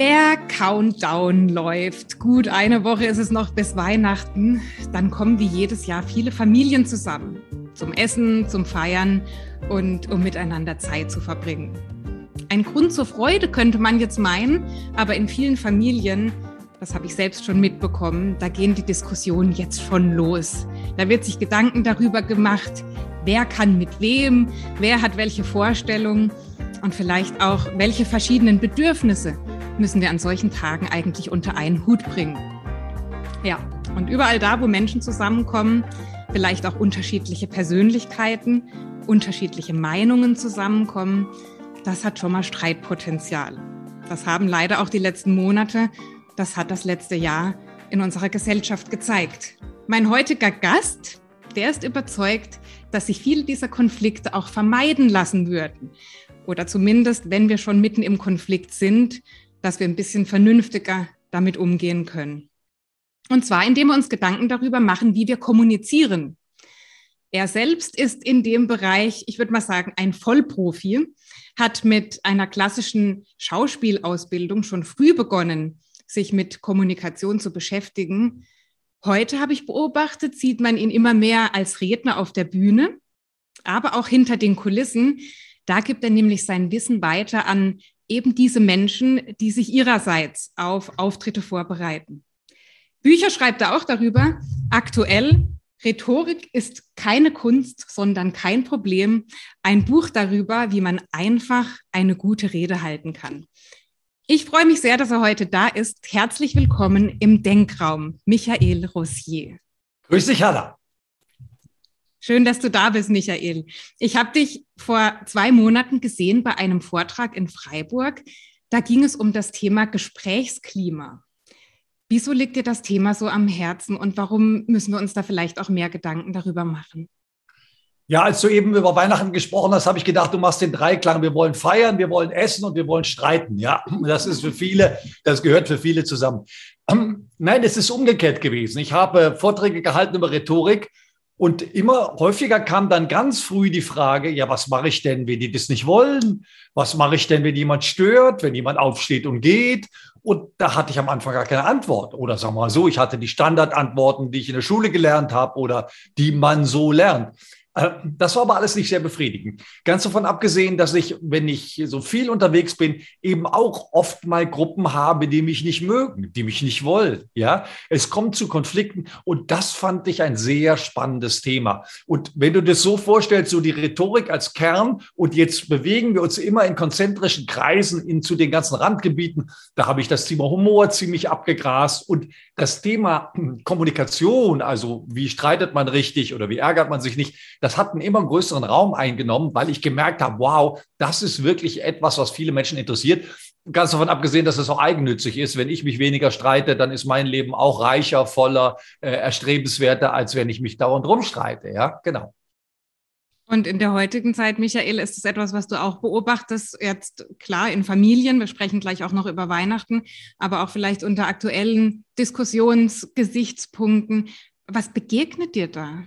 Der Countdown läuft. Gut, eine Woche ist es noch bis Weihnachten. Dann kommen wie jedes Jahr viele Familien zusammen. Zum Essen, zum Feiern und um miteinander Zeit zu verbringen. Ein Grund zur Freude könnte man jetzt meinen, aber in vielen Familien, das habe ich selbst schon mitbekommen, da gehen die Diskussionen jetzt schon los. Da wird sich Gedanken darüber gemacht, wer kann mit wem, wer hat welche Vorstellungen und vielleicht auch, welche verschiedenen Bedürfnisse müssen wir an solchen Tagen eigentlich unter einen Hut bringen. Ja, und überall da, wo Menschen zusammenkommen, vielleicht auch unterschiedliche Persönlichkeiten, unterschiedliche Meinungen zusammenkommen, das hat schon mal Streitpotenzial. Das haben leider auch die letzten Monate, das hat das letzte Jahr in unserer Gesellschaft gezeigt. Mein heutiger Gast, der ist überzeugt, dass sich viele dieser Konflikte auch vermeiden lassen würden. Oder zumindest, wenn wir schon mitten im Konflikt sind, dass wir ein bisschen vernünftiger damit umgehen können. Und zwar, indem wir uns Gedanken darüber machen, wie wir kommunizieren. Er selbst ist in dem Bereich, ich würde mal sagen, ein Vollprofi, hat mit einer klassischen Schauspielausbildung schon früh begonnen, sich mit Kommunikation zu beschäftigen. Heute habe ich beobachtet, sieht man ihn immer mehr als Redner auf der Bühne, aber auch hinter den Kulissen. Da gibt er nämlich sein Wissen weiter an eben diese Menschen, die sich ihrerseits auf Auftritte vorbereiten. Bücher schreibt er auch darüber. Aktuell, Rhetorik ist keine Kunst, sondern kein Problem. Ein Buch darüber, wie man einfach eine gute Rede halten kann. Ich freue mich sehr, dass er heute da ist. Herzlich willkommen im Denkraum, Michael Rossier. Grüß dich, Hanna. Schön, dass du da bist, Michael. Ich habe dich vor zwei Monaten gesehen bei einem Vortrag in Freiburg. Da ging es um das Thema Gesprächsklima. Wieso liegt dir das Thema so am Herzen und warum müssen wir uns da vielleicht auch mehr Gedanken darüber machen? Ja, als du eben über Weihnachten gesprochen hast, habe ich gedacht, du machst den Dreiklang. Wir wollen feiern, wir wollen essen und wir wollen streiten. Ja, das ist für viele, das gehört für viele zusammen. Nein, es ist umgekehrt gewesen. Ich habe Vorträge gehalten über Rhetorik und immer häufiger kam dann ganz früh die Frage, ja, was mache ich denn, wenn die das nicht wollen? Was mache ich denn, wenn jemand stört, wenn jemand aufsteht und geht? Und da hatte ich am Anfang gar keine Antwort. Oder sagen wir mal so, ich hatte die Standardantworten, die ich in der Schule gelernt habe oder die man so lernt. Äh, das war aber alles nicht sehr befriedigend. Ganz davon abgesehen, dass ich, wenn ich so viel unterwegs bin, eben auch oft mal Gruppen habe, die mich nicht mögen, die mich nicht wollen. Ja, es kommt zu Konflikten und das fand ich ein sehr spannendes Thema. Und wenn du das so vorstellst, so die Rhetorik als Kern und jetzt bewegen wir uns immer in konzentrischen Kreisen in zu den ganzen Randgebieten, da habe ich das Thema Humor ziemlich abgegrast und das Thema Kommunikation, also wie streitet man richtig oder wie ärgert man sich nicht, das hat einen immer größeren Raum eingenommen, weil ich gemerkt habe, wow, das ist wirklich etwas, was viele Menschen interessiert. Ganz davon abgesehen, dass es auch eigennützig ist. Wenn ich mich weniger streite, dann ist mein Leben auch reicher, voller, äh, erstrebenswerter, als wenn ich mich dauernd rumstreite. Ja, genau. Und in der heutigen Zeit, Michael, ist es etwas, was du auch beobachtest, jetzt klar in Familien, wir sprechen gleich auch noch über Weihnachten, aber auch vielleicht unter aktuellen Diskussionsgesichtspunkten. Was begegnet dir da?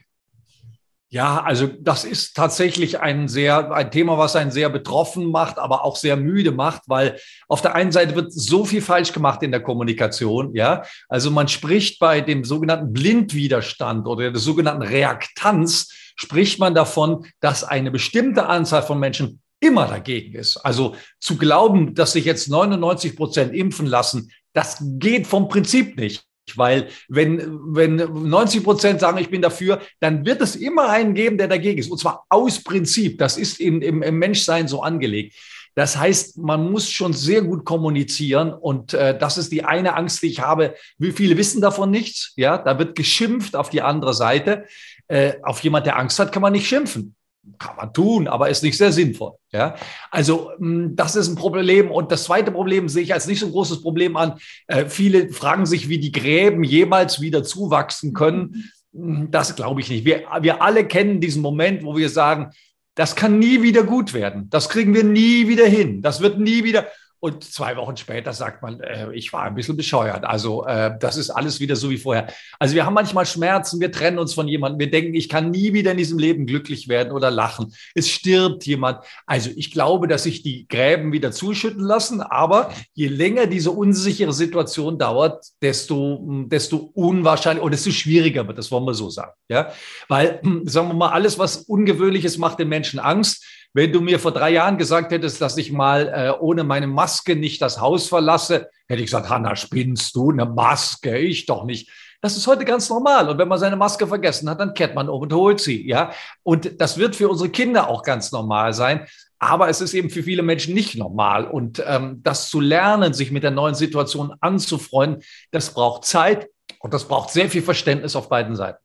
Ja, also das ist tatsächlich ein sehr, ein Thema, was einen sehr betroffen macht, aber auch sehr müde macht, weil auf der einen Seite wird so viel falsch gemacht in der Kommunikation, ja. Also man spricht bei dem sogenannten Blindwiderstand oder der sogenannten Reaktanz, spricht man davon, dass eine bestimmte Anzahl von Menschen immer dagegen ist. Also zu glauben, dass sich jetzt 99 Prozent impfen lassen, das geht vom Prinzip nicht. Weil wenn, wenn 90 Prozent sagen, ich bin dafür, dann wird es immer einen geben, der dagegen ist. Und zwar aus Prinzip. Das ist in, im, im Menschsein so angelegt. Das heißt, man muss schon sehr gut kommunizieren und äh, das ist die eine Angst, die ich habe. Wie viele wissen davon nichts? Ja, da wird geschimpft auf die andere Seite. Äh, auf jemand, der Angst hat, kann man nicht schimpfen kann man tun, aber ist nicht sehr sinnvoll. Ja, also hm, das ist ein Problem. Und das zweite Problem sehe ich als nicht so ein großes Problem an. Äh, viele fragen sich, wie die Gräben jemals wieder zuwachsen können. Hm, das glaube ich nicht. Wir, wir alle kennen diesen Moment, wo wir sagen, das kann nie wieder gut werden. Das kriegen wir nie wieder hin. Das wird nie wieder. Und zwei Wochen später sagt man, äh, ich war ein bisschen bescheuert. Also äh, das ist alles wieder so wie vorher. Also wir haben manchmal Schmerzen, wir trennen uns von jemandem, wir denken, ich kann nie wieder in diesem Leben glücklich werden oder lachen. Es stirbt jemand. Also ich glaube, dass sich die Gräben wieder zuschütten lassen, aber je länger diese unsichere Situation dauert, desto, desto unwahrscheinlicher oder desto schwieriger wird, das wollen wir so sagen. Ja? Weil, sagen wir mal, alles, was Ungewöhnliches macht den Menschen Angst. Wenn du mir vor drei Jahren gesagt hättest, dass ich mal äh, ohne meine Maske nicht das Haus verlasse, hätte ich gesagt, Hanna, spinnst du eine Maske? Ich doch nicht. Das ist heute ganz normal. Und wenn man seine Maske vergessen hat, dann kehrt man um und holt sie. Ja, und das wird für unsere Kinder auch ganz normal sein. Aber es ist eben für viele Menschen nicht normal. Und ähm, das zu lernen, sich mit der neuen Situation anzufreunden, das braucht Zeit und das braucht sehr viel Verständnis auf beiden Seiten.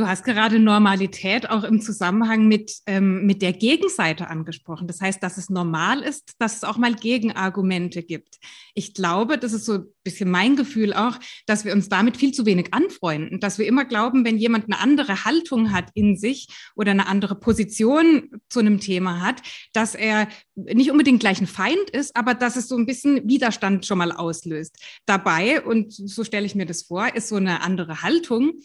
Du hast gerade Normalität auch im Zusammenhang mit, ähm, mit der Gegenseite angesprochen. Das heißt, dass es normal ist, dass es auch mal Gegenargumente gibt. Ich glaube, das ist so ein bisschen mein Gefühl auch, dass wir uns damit viel zu wenig anfreunden, dass wir immer glauben, wenn jemand eine andere Haltung hat in sich oder eine andere Position zu einem Thema hat, dass er nicht unbedingt gleich ein Feind ist, aber dass es so ein bisschen Widerstand schon mal auslöst. Dabei, und so stelle ich mir das vor, ist so eine andere Haltung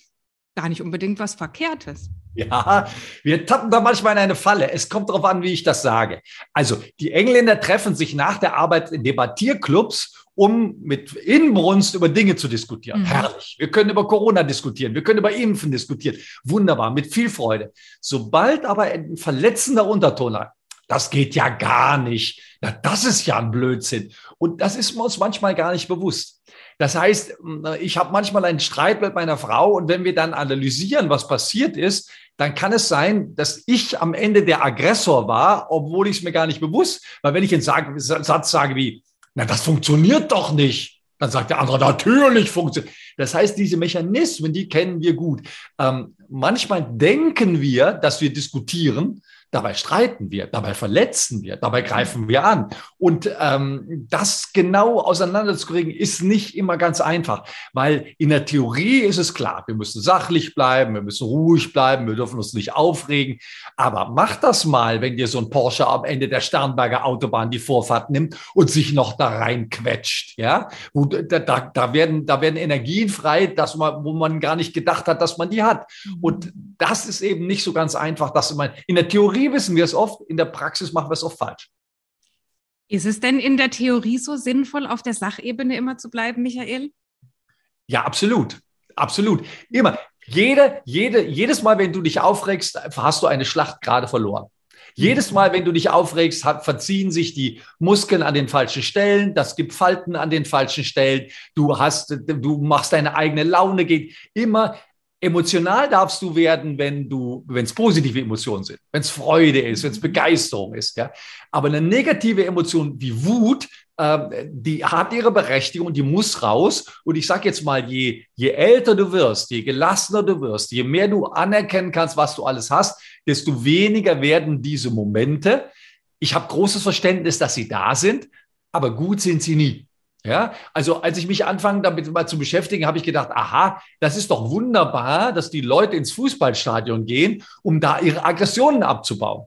gar nicht unbedingt was Verkehrtes. Ja, wir tappen da manchmal in eine Falle. Es kommt darauf an, wie ich das sage. Also, die Engländer treffen sich nach der Arbeit in Debattierclubs, um mit Inbrunst über Dinge zu diskutieren. Mhm. Herrlich. Wir können über Corona diskutieren. Wir können über Impfen diskutieren. Wunderbar, mit viel Freude. Sobald aber ein verletzender Unterton hat, das geht ja gar nicht. Na, das ist ja ein Blödsinn. Und das ist uns manchmal gar nicht bewusst. Das heißt, ich habe manchmal einen Streit mit meiner Frau und wenn wir dann analysieren, was passiert ist, dann kann es sein, dass ich am Ende der Aggressor war, obwohl ich es mir gar nicht bewusst, weil wenn ich einen Satz sage wie, na, das funktioniert doch nicht, dann sagt der andere, natürlich funktioniert. Das heißt, diese Mechanismen, die kennen wir gut. Ähm, manchmal denken wir, dass wir diskutieren, Dabei streiten wir, dabei verletzen wir, dabei greifen wir an. Und ähm, das genau auseinanderzukriegen, ist nicht immer ganz einfach, weil in der Theorie ist es klar, wir müssen sachlich bleiben, wir müssen ruhig bleiben, wir dürfen uns nicht aufregen. Aber mach das mal, wenn dir so ein Porsche am Ende der Sternberger Autobahn die Vorfahrt nimmt und sich noch da reinquetscht. Ja, wo, da, da, werden, da werden Energien frei, dass man, wo man gar nicht gedacht hat, dass man die hat. Und das ist eben nicht so ganz einfach, dass man in der Theorie Theorie wissen wir es oft, in der Praxis machen wir es oft falsch. Ist es denn in der Theorie so sinnvoll, auf der Sachebene immer zu bleiben, Michael? Ja, absolut. Absolut. Immer. Jede, jede, jedes Mal, wenn du dich aufregst, hast du eine Schlacht gerade verloren. Jedes Mal, wenn du dich aufregst, verziehen sich die Muskeln an den falschen Stellen, das gibt Falten an den falschen Stellen, du hast, du machst deine eigene Laune geht. Immer Emotional darfst du werden, wenn du, wenn es positive Emotionen sind, wenn es Freude ist, wenn es Begeisterung ist. Ja? Aber eine negative Emotion wie Wut, äh, die hat ihre Berechtigung, die muss raus. Und ich sage jetzt mal, je, je älter du wirst, je gelassener du wirst, je mehr du anerkennen kannst, was du alles hast, desto weniger werden diese Momente. Ich habe großes Verständnis, dass sie da sind, aber gut sind sie nie. Ja, also als ich mich anfange, damit mal zu beschäftigen, habe ich gedacht, aha, das ist doch wunderbar, dass die Leute ins Fußballstadion gehen, um da ihre Aggressionen abzubauen.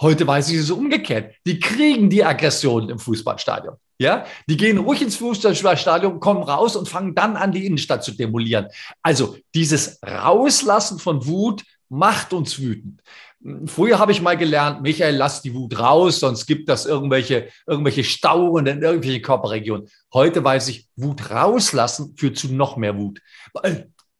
Heute weiß ich es umgekehrt. Die kriegen die Aggressionen im Fußballstadion. Ja, die gehen ruhig ins Fußballstadion, kommen raus und fangen dann an, die Innenstadt zu demolieren. Also dieses Rauslassen von Wut macht uns wütend. Früher habe ich mal gelernt, Michael, lass die Wut raus, sonst gibt das irgendwelche, irgendwelche Stauungen in irgendwelche Körperregionen. Heute weiß ich, Wut rauslassen führt zu noch mehr Wut.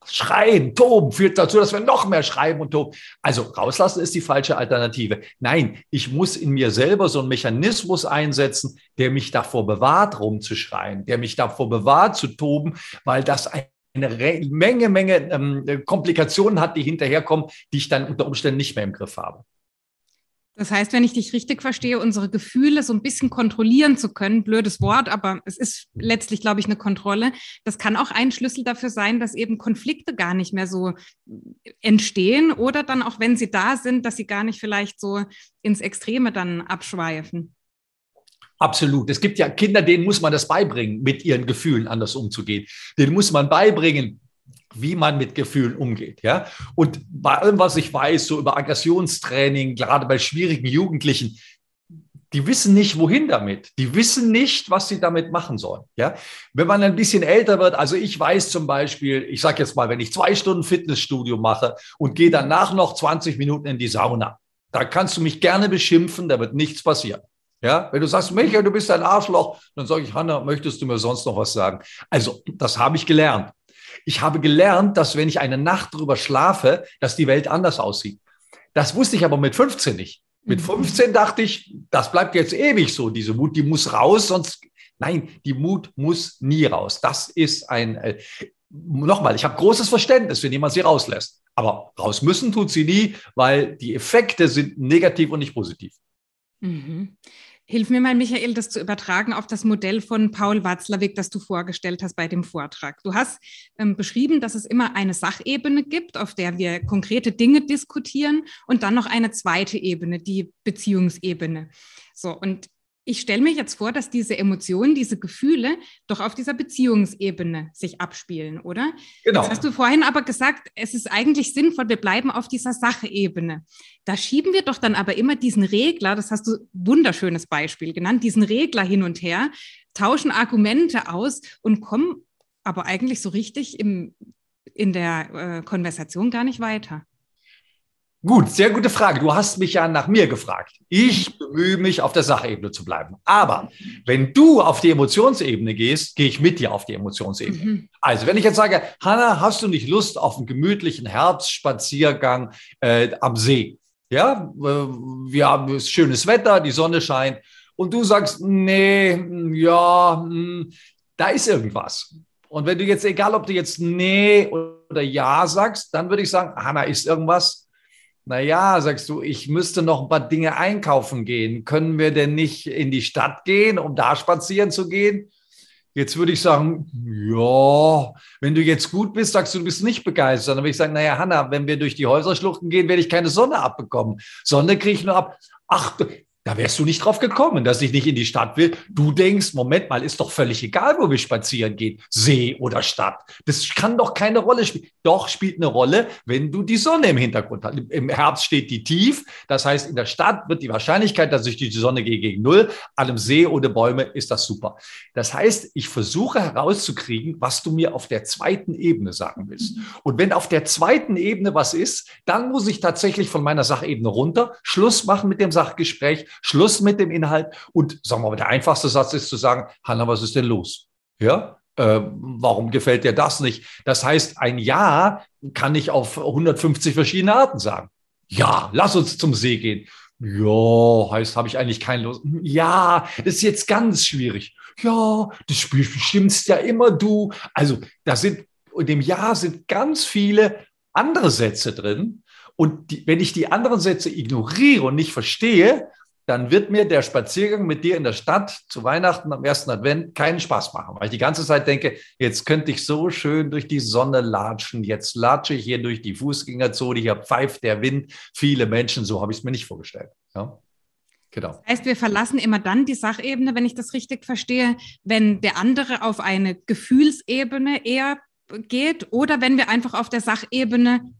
Schreien, toben führt dazu, dass wir noch mehr schreiben und toben. Also rauslassen ist die falsche Alternative. Nein, ich muss in mir selber so einen Mechanismus einsetzen, der mich davor bewahrt, rumzuschreien, der mich davor bewahrt, zu toben, weil das ein eine Menge, Menge ähm, Komplikationen hat, die hinterherkommen, die ich dann unter Umständen nicht mehr im Griff habe. Das heißt, wenn ich dich richtig verstehe, unsere Gefühle so ein bisschen kontrollieren zu können, blödes Wort, aber es ist letztlich, glaube ich, eine Kontrolle. Das kann auch ein Schlüssel dafür sein, dass eben Konflikte gar nicht mehr so entstehen oder dann auch, wenn sie da sind, dass sie gar nicht vielleicht so ins Extreme dann abschweifen. Absolut. Es gibt ja Kinder, denen muss man das beibringen, mit ihren Gefühlen anders umzugehen. Denen muss man beibringen, wie man mit Gefühlen umgeht. Ja? Und bei allem, was ich weiß, so über Aggressionstraining, gerade bei schwierigen Jugendlichen, die wissen nicht, wohin damit. Die wissen nicht, was sie damit machen sollen. Ja, wenn man ein bisschen älter wird, also ich weiß zum Beispiel, ich sage jetzt mal, wenn ich zwei Stunden Fitnessstudio mache und gehe danach noch 20 Minuten in die Sauna, da kannst du mich gerne beschimpfen, da wird nichts passieren. Ja, wenn du sagst, Michael, du bist ein Arschloch, dann sage ich, Hanna, möchtest du mir sonst noch was sagen? Also, das habe ich gelernt. Ich habe gelernt, dass wenn ich eine Nacht drüber schlafe, dass die Welt anders aussieht. Das wusste ich aber mit 15 nicht. Mit 15 mhm. dachte ich, das bleibt jetzt ewig so, diese Mut, die muss raus, sonst, nein, die Mut muss nie raus. Das ist ein, äh, nochmal, ich habe großes Verständnis, wenn jemand sie rauslässt. Aber raus müssen tut sie nie, weil die Effekte sind negativ und nicht positiv. Mhm. Hilf mir mal, Michael, das zu übertragen auf das Modell von Paul Watzlawick, das du vorgestellt hast bei dem Vortrag. Du hast ähm, beschrieben, dass es immer eine Sachebene gibt, auf der wir konkrete Dinge diskutieren und dann noch eine zweite Ebene, die Beziehungsebene. So, und ich stelle mir jetzt vor, dass diese Emotionen, diese Gefühle doch auf dieser Beziehungsebene sich abspielen, oder? Genau. Das hast du vorhin aber gesagt, es ist eigentlich sinnvoll, wir bleiben auf dieser Sachebene. Da schieben wir doch dann aber immer diesen Regler, das hast du wunderschönes Beispiel genannt, diesen Regler hin und her, tauschen Argumente aus und kommen aber eigentlich so richtig im, in der äh, Konversation gar nicht weiter. Gut, sehr gute Frage. Du hast mich ja nach mir gefragt. Ich bemühe mich, auf der Sachebene zu bleiben. Aber wenn du auf die Emotionsebene gehst, gehe ich mit dir auf die Emotionsebene. Mhm. Also, wenn ich jetzt sage, Hanna, hast du nicht Lust auf einen gemütlichen Herbstspaziergang äh, am See? Ja, äh, wir haben schönes Wetter, die Sonne scheint. Und du sagst, nee, ja, hm, da ist irgendwas. Und wenn du jetzt, egal ob du jetzt nee oder ja sagst, dann würde ich sagen, Hanna, ist irgendwas? Naja, sagst du, ich müsste noch ein paar Dinge einkaufen gehen. Können wir denn nicht in die Stadt gehen, um da spazieren zu gehen? Jetzt würde ich sagen, ja, wenn du jetzt gut bist, sagst du, du bist nicht begeistert. Dann würde ich sagen, naja, Hanna, wenn wir durch die Häuserschluchten gehen, werde ich keine Sonne abbekommen. Sonne kriege ich nur ab. Ach, da wärst du nicht drauf gekommen, dass ich nicht in die Stadt will. Du denkst, Moment mal, ist doch völlig egal, wo wir spazieren gehen, See oder Stadt. Das kann doch keine Rolle spielen. Doch spielt eine Rolle, wenn du die Sonne im Hintergrund hast. Im Herbst steht die tief. Das heißt, in der Stadt wird die Wahrscheinlichkeit, dass ich die Sonne gehe, gegen null. An einem See ohne Bäume ist das super. Das heißt, ich versuche herauszukriegen, was du mir auf der zweiten Ebene sagen willst. Und wenn auf der zweiten Ebene was ist, dann muss ich tatsächlich von meiner Sachebene runter Schluss machen mit dem Sachgespräch Schluss mit dem Inhalt. Und sagen wir mal, der einfachste Satz ist zu sagen, Hanna, was ist denn los? Ja, äh, warum gefällt dir das nicht? Das heißt, ein Ja kann ich auf 150 verschiedene Arten sagen. Ja, lass uns zum See gehen. Ja, heißt, habe ich eigentlich keine Lust. Ja, das ist jetzt ganz schwierig. Ja, das Spiel bestimmst ja immer du. Also, da sind, in dem Ja sind ganz viele andere Sätze drin. Und die, wenn ich die anderen Sätze ignoriere und nicht verstehe, dann wird mir der Spaziergang mit dir in der Stadt zu Weihnachten am ersten Advent keinen Spaß machen, weil ich die ganze Zeit denke, jetzt könnte ich so schön durch die Sonne latschen, jetzt latsche ich hier durch die Fußgängerzone, hier pfeift der Wind, viele Menschen, so habe ich es mir nicht vorgestellt. Ja. Genau. Das heißt, wir verlassen immer dann die Sachebene, wenn ich das richtig verstehe, wenn der andere auf eine Gefühlsebene eher geht oder wenn wir einfach auf der Sachebene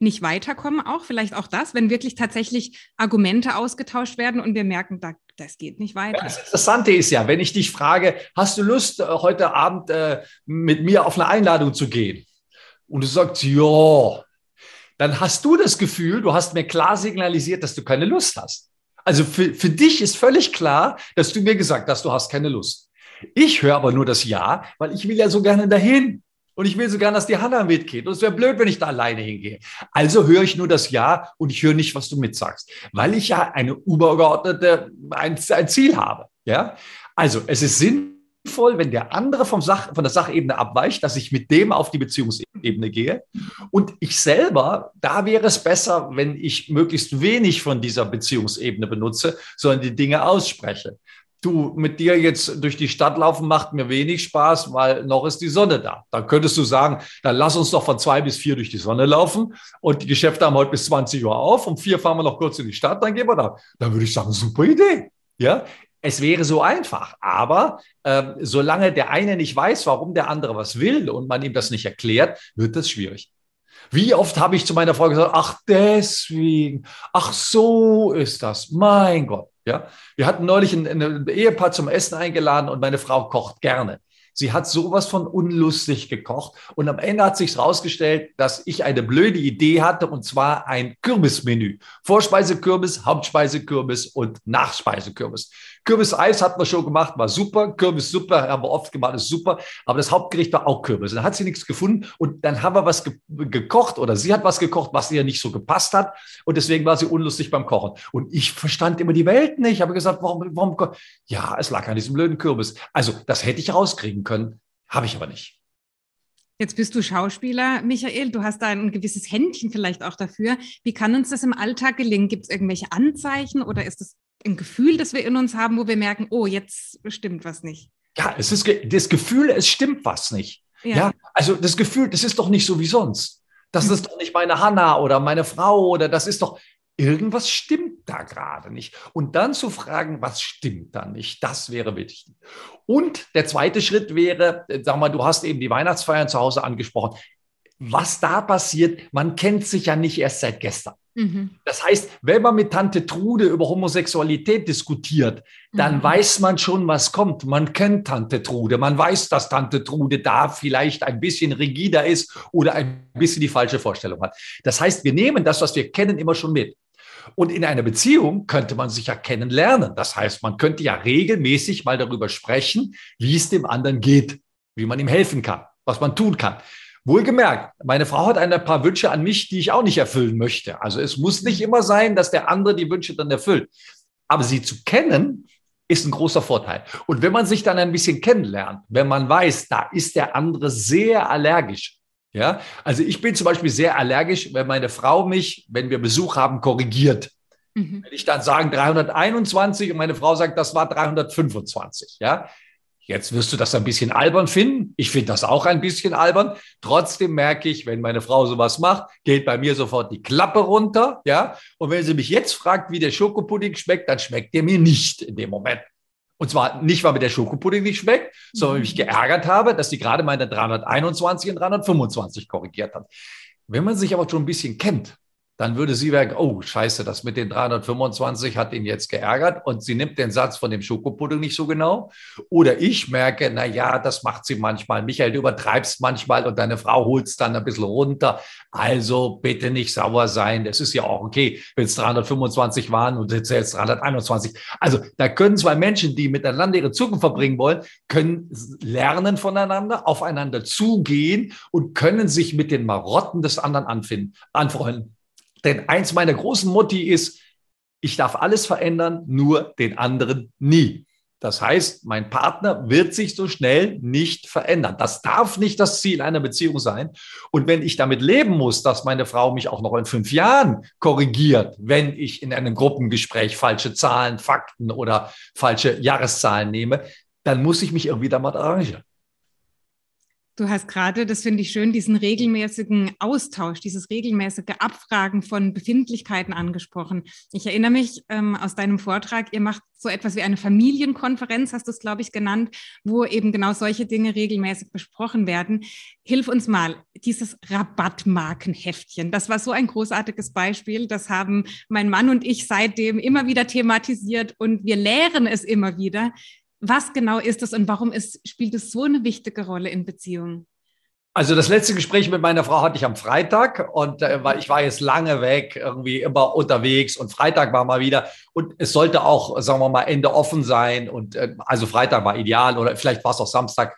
nicht weiterkommen, auch vielleicht auch das, wenn wirklich tatsächlich Argumente ausgetauscht werden und wir merken, da, das geht nicht weiter. Das Interessante ist ja, wenn ich dich frage, hast du Lust, äh, heute Abend äh, mit mir auf eine Einladung zu gehen? Und du sagst, ja, dann hast du das Gefühl, du hast mir klar signalisiert, dass du keine Lust hast. Also für, für dich ist völlig klar, dass du mir gesagt hast, du hast keine Lust. Ich höre aber nur das Ja, weil ich will ja so gerne dahin. Und ich will so gern, dass die Hanna mitgeht. Und es wäre blöd, wenn ich da alleine hingehe. Also höre ich nur das Ja und ich höre nicht, was du mitsagst. Weil ich ja eine übergeordnete, ein, ein Ziel habe. Ja? Also es ist sinnvoll, wenn der andere vom Sach, von der Sachebene abweicht, dass ich mit dem auf die Beziehungsebene gehe. Und ich selber, da wäre es besser, wenn ich möglichst wenig von dieser Beziehungsebene benutze, sondern die Dinge ausspreche du, mit dir jetzt durch die Stadt laufen macht mir wenig Spaß, weil noch ist die Sonne da. Dann könntest du sagen, dann lass uns doch von zwei bis vier durch die Sonne laufen und die Geschäfte haben heute bis 20 Uhr auf. Um vier fahren wir noch kurz in die Stadt, dann gehen wir da. Dann würde ich sagen, super Idee. Ja, es wäre so einfach, aber ähm, solange der eine nicht weiß, warum der andere was will und man ihm das nicht erklärt, wird das schwierig. Wie oft habe ich zu meiner Frau gesagt, ach deswegen, ach so ist das, mein Gott. Ja, wir hatten neulich ein, ein Ehepaar zum Essen eingeladen und meine Frau kocht gerne. Sie hat sowas von unlustig gekocht. Und am Ende hat sich herausgestellt, dass ich eine blöde Idee hatte, und zwar ein Kürbismenü. Vorspeisekürbis, Hauptspeisekürbis und Nachspeisekürbis. Kürbiseis hat man schon gemacht, war super. Kürbissuppe haben wir oft gemacht, ist super. Aber das Hauptgericht war auch Kürbis. Dann hat sie nichts gefunden und dann haben wir was ge gekocht oder sie hat was gekocht, was ihr nicht so gepasst hat. Und deswegen war sie unlustig beim Kochen. Und ich verstand immer die Welt nicht. Ich habe gesagt, warum, warum? Ja, es lag an diesem blöden Kürbis. Also, das hätte ich rauskriegen können, habe ich aber nicht. Jetzt bist du Schauspieler, Michael. Du hast da ein gewisses Händchen vielleicht auch dafür. Wie kann uns das im Alltag gelingen? Gibt es irgendwelche Anzeichen oder ist es ein Gefühl, das wir in uns haben, wo wir merken, oh, jetzt stimmt was nicht. Ja, es ist das Gefühl, es stimmt was nicht. Ja. ja. also das Gefühl, das ist doch nicht so wie sonst. Das hm. ist doch nicht meine Hanna oder meine Frau oder das ist doch irgendwas stimmt da gerade nicht. Und dann zu fragen, was stimmt da nicht, das wäre wichtig. Und der zweite Schritt wäre, sag mal, du hast eben die Weihnachtsfeiern zu Hause angesprochen. Was da passiert, man kennt sich ja nicht erst seit gestern. Mhm. Das heißt, wenn man mit Tante Trude über Homosexualität diskutiert, dann mhm. weiß man schon, was kommt. Man kennt Tante Trude. Man weiß, dass Tante Trude da vielleicht ein bisschen rigider ist oder ein bisschen die falsche Vorstellung hat. Das heißt, wir nehmen das, was wir kennen, immer schon mit. Und in einer Beziehung könnte man sich ja kennenlernen. Das heißt, man könnte ja regelmäßig mal darüber sprechen, wie es dem anderen geht, wie man ihm helfen kann, was man tun kann. Wohlgemerkt, meine Frau hat ein paar Wünsche an mich, die ich auch nicht erfüllen möchte. Also es muss nicht immer sein, dass der andere die Wünsche dann erfüllt. Aber sie zu kennen, ist ein großer Vorteil. Und wenn man sich dann ein bisschen kennenlernt, wenn man weiß, da ist der andere sehr allergisch. Ja, also ich bin zum Beispiel sehr allergisch, wenn meine Frau mich, wenn wir Besuch haben, korrigiert. Mhm. Wenn ich dann sage 321 und meine Frau sagt, das war 325. Ja, Jetzt wirst du das ein bisschen albern finden. Ich finde das auch ein bisschen albern. Trotzdem merke ich, wenn meine Frau sowas macht, geht bei mir sofort die Klappe runter. Ja. Und wenn sie mich jetzt fragt, wie der Schokopudding schmeckt, dann schmeckt der mir nicht in dem Moment. Und zwar nicht, weil mir der Schokopudding nicht schmeckt, sondern weil ich mich geärgert habe, dass die gerade meine 321 und 325 korrigiert hat. Wenn man sich aber schon ein bisschen kennt, dann würde sie merken, oh scheiße, das mit den 325 hat ihn jetzt geärgert und sie nimmt den Satz von dem Schokopudding nicht so genau. Oder ich merke, na ja, das macht sie manchmal. Michael, du übertreibst manchmal und deine Frau holt es dann ein bisschen runter. Also bitte nicht sauer sein. Das ist ja auch okay, wenn es 325 waren und jetzt 321. Also da können zwei Menschen, die miteinander ihre Zukunft verbringen wollen, können lernen voneinander, aufeinander zugehen und können sich mit den Marotten des anderen anfinden, anfreunden. Denn eins meiner großen Motti ist, ich darf alles verändern, nur den anderen nie. Das heißt, mein Partner wird sich so schnell nicht verändern. Das darf nicht das Ziel einer Beziehung sein. Und wenn ich damit leben muss, dass meine Frau mich auch noch in fünf Jahren korrigiert, wenn ich in einem Gruppengespräch falsche Zahlen, Fakten oder falsche Jahreszahlen nehme, dann muss ich mich irgendwie damit arrangieren. Du hast gerade, das finde ich schön, diesen regelmäßigen Austausch, dieses regelmäßige Abfragen von Befindlichkeiten angesprochen. Ich erinnere mich ähm, aus deinem Vortrag, ihr macht so etwas wie eine Familienkonferenz, hast du es, glaube ich, genannt, wo eben genau solche Dinge regelmäßig besprochen werden. Hilf uns mal, dieses Rabattmarkenheftchen, das war so ein großartiges Beispiel. Das haben mein Mann und ich seitdem immer wieder thematisiert und wir lehren es immer wieder. Was genau ist das und warum ist, spielt es so eine wichtige Rolle in Beziehungen? Also das letzte Gespräch mit meiner Frau hatte ich am Freitag und äh, ich war jetzt lange weg, irgendwie immer unterwegs und Freitag war mal wieder und es sollte auch, sagen wir mal, Ende offen sein und äh, also Freitag war ideal oder vielleicht war es auch Samstag.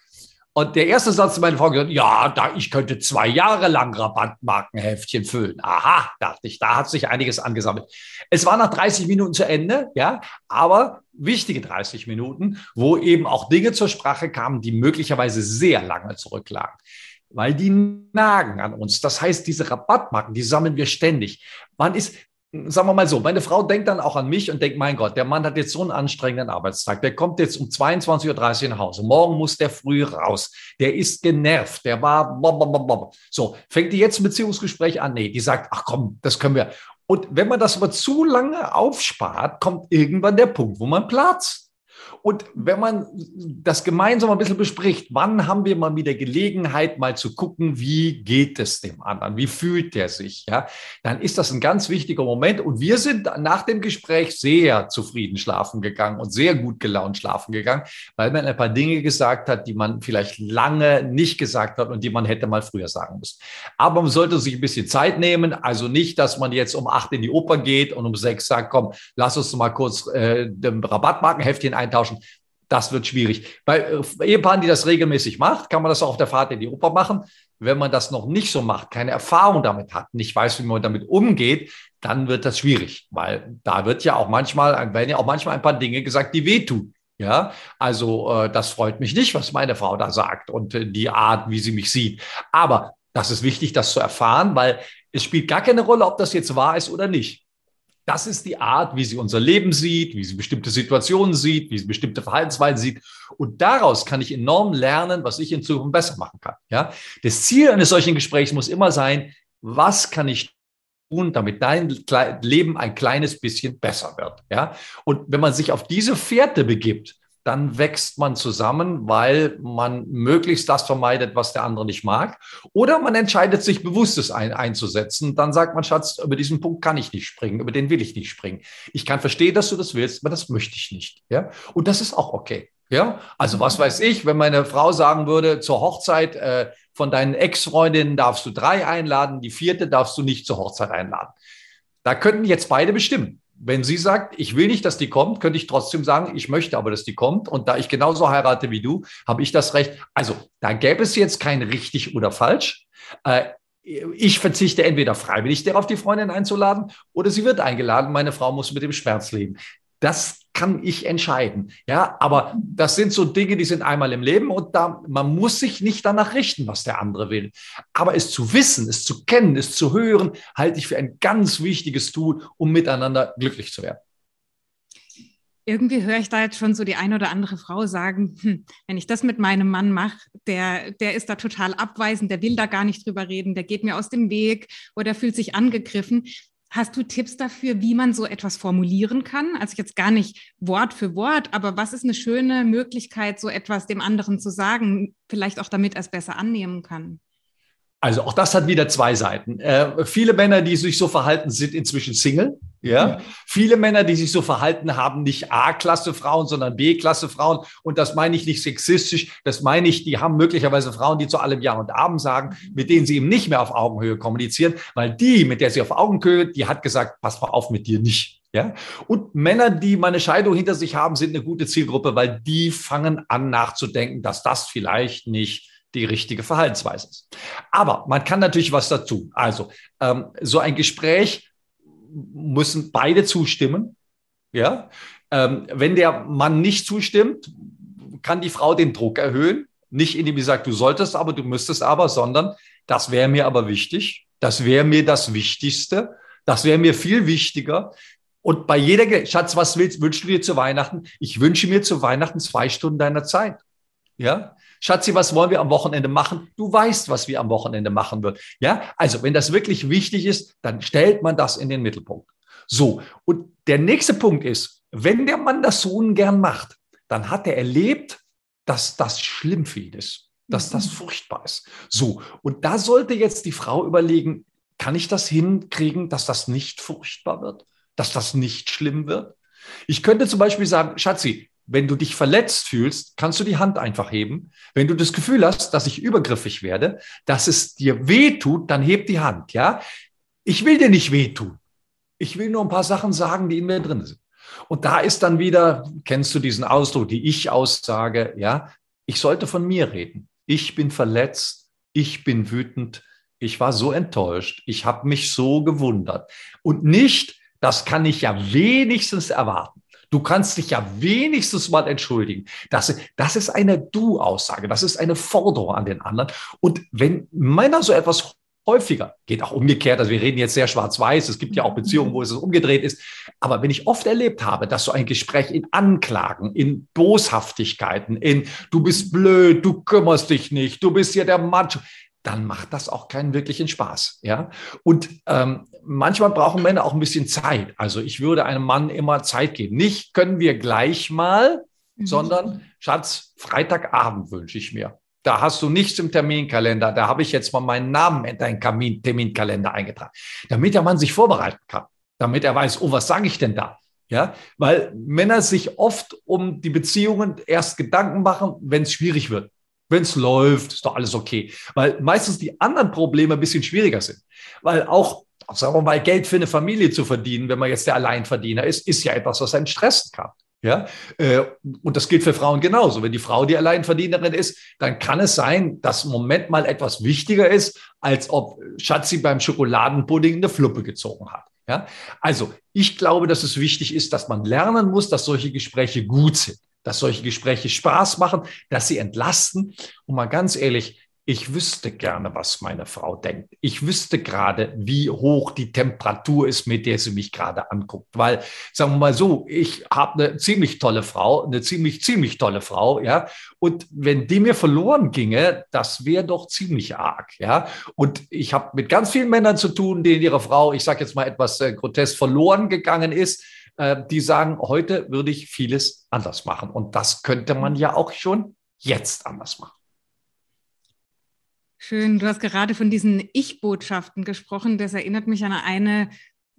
Und der erste Satz zu meiner Frau gesagt, ja, da ich könnte zwei Jahre lang Rabattmarkenheftchen füllen. Aha, dachte ich, da hat sich einiges angesammelt. Es war nach 30 Minuten zu Ende, ja, aber wichtige 30 Minuten, wo eben auch Dinge zur Sprache kamen, die möglicherweise sehr lange zurücklagen weil die nagen an uns. Das heißt, diese Rabattmarken, die sammeln wir ständig. Man ist, sagen wir mal so, meine Frau denkt dann auch an mich und denkt, mein Gott, der Mann hat jetzt so einen anstrengenden Arbeitstag. Der kommt jetzt um 22.30 Uhr nach Hause. Morgen muss der früh raus. Der ist genervt. Der war, so, fängt die jetzt ein Beziehungsgespräch an? Nee, die sagt, ach komm, das können wir. Und wenn man das aber zu lange aufspart, kommt irgendwann der Punkt, wo man platzt. Und wenn man das gemeinsam ein bisschen bespricht, wann haben wir mal wieder Gelegenheit, mal zu gucken, wie geht es dem anderen, wie fühlt der sich, ja, dann ist das ein ganz wichtiger Moment. Und wir sind nach dem Gespräch sehr zufrieden schlafen gegangen und sehr gut gelaunt schlafen gegangen, weil man ein paar Dinge gesagt hat, die man vielleicht lange nicht gesagt hat und die man hätte mal früher sagen müssen. Aber man sollte sich ein bisschen Zeit nehmen, also nicht, dass man jetzt um acht in die Oper geht und um sechs sagt, komm, lass uns mal kurz äh, dem Rabattmarkenheftchen eintauschen. Das wird schwierig. Bei äh, Ehepaaren, die das regelmäßig macht, kann man das auch auf der Fahrt in die Oper machen. Wenn man das noch nicht so macht, keine Erfahrung damit hat, nicht weiß, wie man damit umgeht, dann wird das schwierig, weil da wird ja auch manchmal, werden ja auch manchmal ein paar Dinge gesagt, die wehtun. Ja, also äh, das freut mich nicht, was meine Frau da sagt und äh, die Art, wie sie mich sieht. Aber das ist wichtig, das zu erfahren, weil es spielt gar keine Rolle, ob das jetzt wahr ist oder nicht. Das ist die Art, wie sie unser Leben sieht, wie sie bestimmte Situationen sieht, wie sie bestimmte Verhaltensweisen sieht. Und daraus kann ich enorm lernen, was ich in Zukunft besser machen kann. Ja? Das Ziel eines solchen Gesprächs muss immer sein, was kann ich tun, damit dein Leben ein kleines bisschen besser wird. Ja? Und wenn man sich auf diese Fährte begibt, dann wächst man zusammen, weil man möglichst das vermeidet, was der andere nicht mag. Oder man entscheidet sich bewusst, es ein, einzusetzen. Dann sagt man, Schatz, über diesen Punkt kann ich nicht springen, über den will ich nicht springen. Ich kann verstehen, dass du das willst, aber das möchte ich nicht. Ja? Und das ist auch okay. Ja, also was weiß ich, wenn meine Frau sagen würde, zur Hochzeit äh, von deinen Ex-Freundinnen darfst du drei einladen, die vierte darfst du nicht zur Hochzeit einladen. Da könnten jetzt beide bestimmen wenn sie sagt, ich will nicht, dass die kommt, könnte ich trotzdem sagen, ich möchte aber, dass die kommt. Und da ich genauso heirate wie du, habe ich das Recht. Also da gäbe es jetzt kein richtig oder falsch. Äh, ich verzichte entweder freiwillig darauf, die Freundin einzuladen, oder sie wird eingeladen. Meine Frau muss mit dem Schmerz leben. Das kann ich entscheiden. Ja, aber das sind so Dinge, die sind einmal im Leben und da, man muss sich nicht danach richten, was der andere will. Aber es zu wissen, es zu kennen, es zu hören, halte ich für ein ganz wichtiges Tool, um miteinander glücklich zu werden. Irgendwie höre ich da jetzt schon so die eine oder andere Frau sagen, hm, wenn ich das mit meinem Mann mache, der, der ist da total abweisend, der will da gar nicht drüber reden, der geht mir aus dem Weg oder fühlt sich angegriffen. Hast du Tipps dafür, wie man so etwas formulieren kann? Also jetzt gar nicht Wort für Wort, aber was ist eine schöne Möglichkeit, so etwas dem anderen zu sagen, vielleicht auch damit er es besser annehmen kann? Also auch das hat wieder zwei Seiten. Äh, viele Männer, die sich so verhalten, sind inzwischen Single. Ja? ja. Viele Männer, die sich so verhalten, haben nicht A-Klasse Frauen, sondern B-Klasse Frauen. Und das meine ich nicht sexistisch. Das meine ich, die haben möglicherweise Frauen, die zu allem Ja und Abend sagen, mit denen sie eben nicht mehr auf Augenhöhe kommunizieren, weil die, mit der sie auf Augenhöhe, die hat gesagt, pass mal auf mit dir nicht. Ja? Und Männer, die mal eine Scheidung hinter sich haben, sind eine gute Zielgruppe, weil die fangen an nachzudenken, dass das vielleicht nicht die richtige Verhaltensweise ist. Aber man kann natürlich was dazu. Also ähm, so ein Gespräch müssen beide zustimmen. Ja, ähm, wenn der Mann nicht zustimmt, kann die Frau den Druck erhöhen. Nicht indem sie sagt, du solltest aber, du müsstest aber, sondern das wäre mir aber wichtig. Das wäre mir das Wichtigste. Das wäre mir viel wichtiger. Und bei jeder, Schatz, was willst, wünschst du dir zu Weihnachten? Ich wünsche mir zu Weihnachten zwei Stunden deiner Zeit. Ja, Schatzi, was wollen wir am Wochenende machen? Du weißt, was wir am Wochenende machen wird. Ja, also wenn das wirklich wichtig ist, dann stellt man das in den Mittelpunkt. So. Und der nächste Punkt ist, wenn der Mann das so ungern macht, dann hat er erlebt, dass das schlimm für ihn ist, dass das mhm. furchtbar ist. So. Und da sollte jetzt die Frau überlegen, kann ich das hinkriegen, dass das nicht furchtbar wird, dass das nicht schlimm wird? Ich könnte zum Beispiel sagen, Schatzi, wenn du dich verletzt fühlst, kannst du die Hand einfach heben. Wenn du das Gefühl hast, dass ich übergriffig werde, dass es dir weh tut, dann heb die Hand, ja? Ich will dir nicht wehtun. Ich will nur ein paar Sachen sagen, die in mir drin sind. Und da ist dann wieder, kennst du diesen Ausdruck, die Ich-Aussage, ja? Ich sollte von mir reden. Ich bin verletzt. Ich bin wütend. Ich war so enttäuscht. Ich habe mich so gewundert. Und nicht, das kann ich ja wenigstens erwarten. Du kannst dich ja wenigstens mal entschuldigen. Das, das ist eine Du-Aussage. Das ist eine Forderung an den anderen. Und wenn Männer so etwas häufiger, geht auch umgekehrt, also wir reden jetzt sehr schwarz-weiß, es gibt ja auch Beziehungen, wo es umgedreht ist, aber wenn ich oft erlebt habe, dass so ein Gespräch in Anklagen, in Boshaftigkeiten, in du bist blöd, du kümmerst dich nicht, du bist ja der Mann, dann macht das auch keinen wirklichen Spaß. Ja? Und ähm, manchmal brauchen Männer auch ein bisschen Zeit. Also ich würde einem Mann immer Zeit geben. Nicht können wir gleich mal, mhm. sondern Schatz, Freitagabend wünsche ich mir. Da hast du nichts im Terminkalender. Da habe ich jetzt mal meinen Namen in deinen Terminkalender eingetragen, damit der Mann sich vorbereiten kann, damit er weiß, oh, was sage ich denn da? Ja, weil Männer sich oft um die Beziehungen erst Gedanken machen, wenn es schwierig wird. Wenn es läuft, ist doch alles okay. Weil meistens die anderen Probleme ein bisschen schwieriger sind. Weil auch, sagen wir mal, Geld für eine Familie zu verdienen, wenn man jetzt der Alleinverdiener ist, ist ja etwas, was einen stressen kann. Ja, äh, und das gilt für Frauen genauso. Wenn die Frau die Alleinverdienerin ist, dann kann es sein, dass im Moment mal etwas wichtiger ist, als ob Schatzi beim Schokoladenpudding eine Fluppe gezogen hat. Ja, also ich glaube, dass es wichtig ist, dass man lernen muss, dass solche Gespräche gut sind, dass solche Gespräche Spaß machen, dass sie entlasten. Und mal ganz ehrlich, ich wüsste gerne, was meine Frau denkt. Ich wüsste gerade, wie hoch die Temperatur ist, mit der sie mich gerade anguckt. Weil, sagen wir mal so, ich habe eine ziemlich tolle Frau, eine ziemlich, ziemlich tolle Frau, ja. Und wenn die mir verloren ginge, das wäre doch ziemlich arg, ja. Und ich habe mit ganz vielen Männern zu tun, denen ihre Frau, ich sage jetzt mal etwas äh, grotesk, verloren gegangen ist äh, die sagen, heute würde ich vieles anders machen. Und das könnte man ja auch schon jetzt anders machen. Schön, du hast gerade von diesen Ich-Botschaften gesprochen. Das erinnert mich an eine,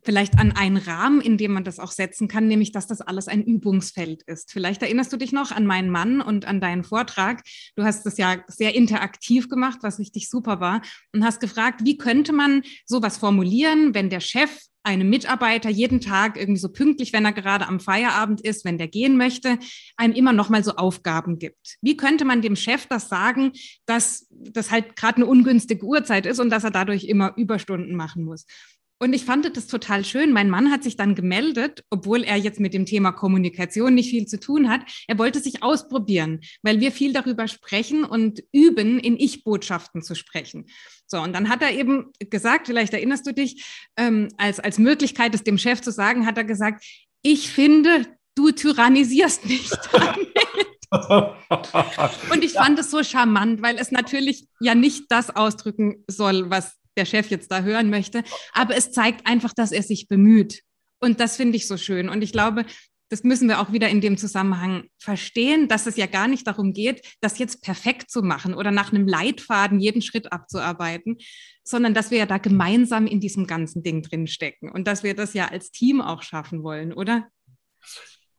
vielleicht an einen Rahmen, in dem man das auch setzen kann, nämlich dass das alles ein Übungsfeld ist. Vielleicht erinnerst du dich noch an meinen Mann und an deinen Vortrag. Du hast das ja sehr interaktiv gemacht, was richtig super war, und hast gefragt, wie könnte man sowas formulieren, wenn der Chef einem Mitarbeiter jeden Tag irgendwie so pünktlich, wenn er gerade am Feierabend ist, wenn der gehen möchte, einem immer noch mal so Aufgaben gibt. Wie könnte man dem Chef das sagen, dass das halt gerade eine ungünstige Uhrzeit ist und dass er dadurch immer Überstunden machen muss? Und ich fand das total schön. Mein Mann hat sich dann gemeldet, obwohl er jetzt mit dem Thema Kommunikation nicht viel zu tun hat. Er wollte sich ausprobieren, weil wir viel darüber sprechen und üben, in Ich-Botschaften zu sprechen. So, und dann hat er eben gesagt, vielleicht erinnerst du dich, ähm, als, als Möglichkeit, es dem Chef zu sagen, hat er gesagt, ich finde, du tyrannisierst mich damit. und ich fand es so charmant, weil es natürlich ja nicht das ausdrücken soll, was der Chef jetzt da hören möchte. Aber es zeigt einfach, dass er sich bemüht. Und das finde ich so schön. Und ich glaube, das müssen wir auch wieder in dem Zusammenhang verstehen, dass es ja gar nicht darum geht, das jetzt perfekt zu machen oder nach einem Leitfaden jeden Schritt abzuarbeiten, sondern dass wir ja da gemeinsam in diesem ganzen Ding drinstecken und dass wir das ja als Team auch schaffen wollen, oder?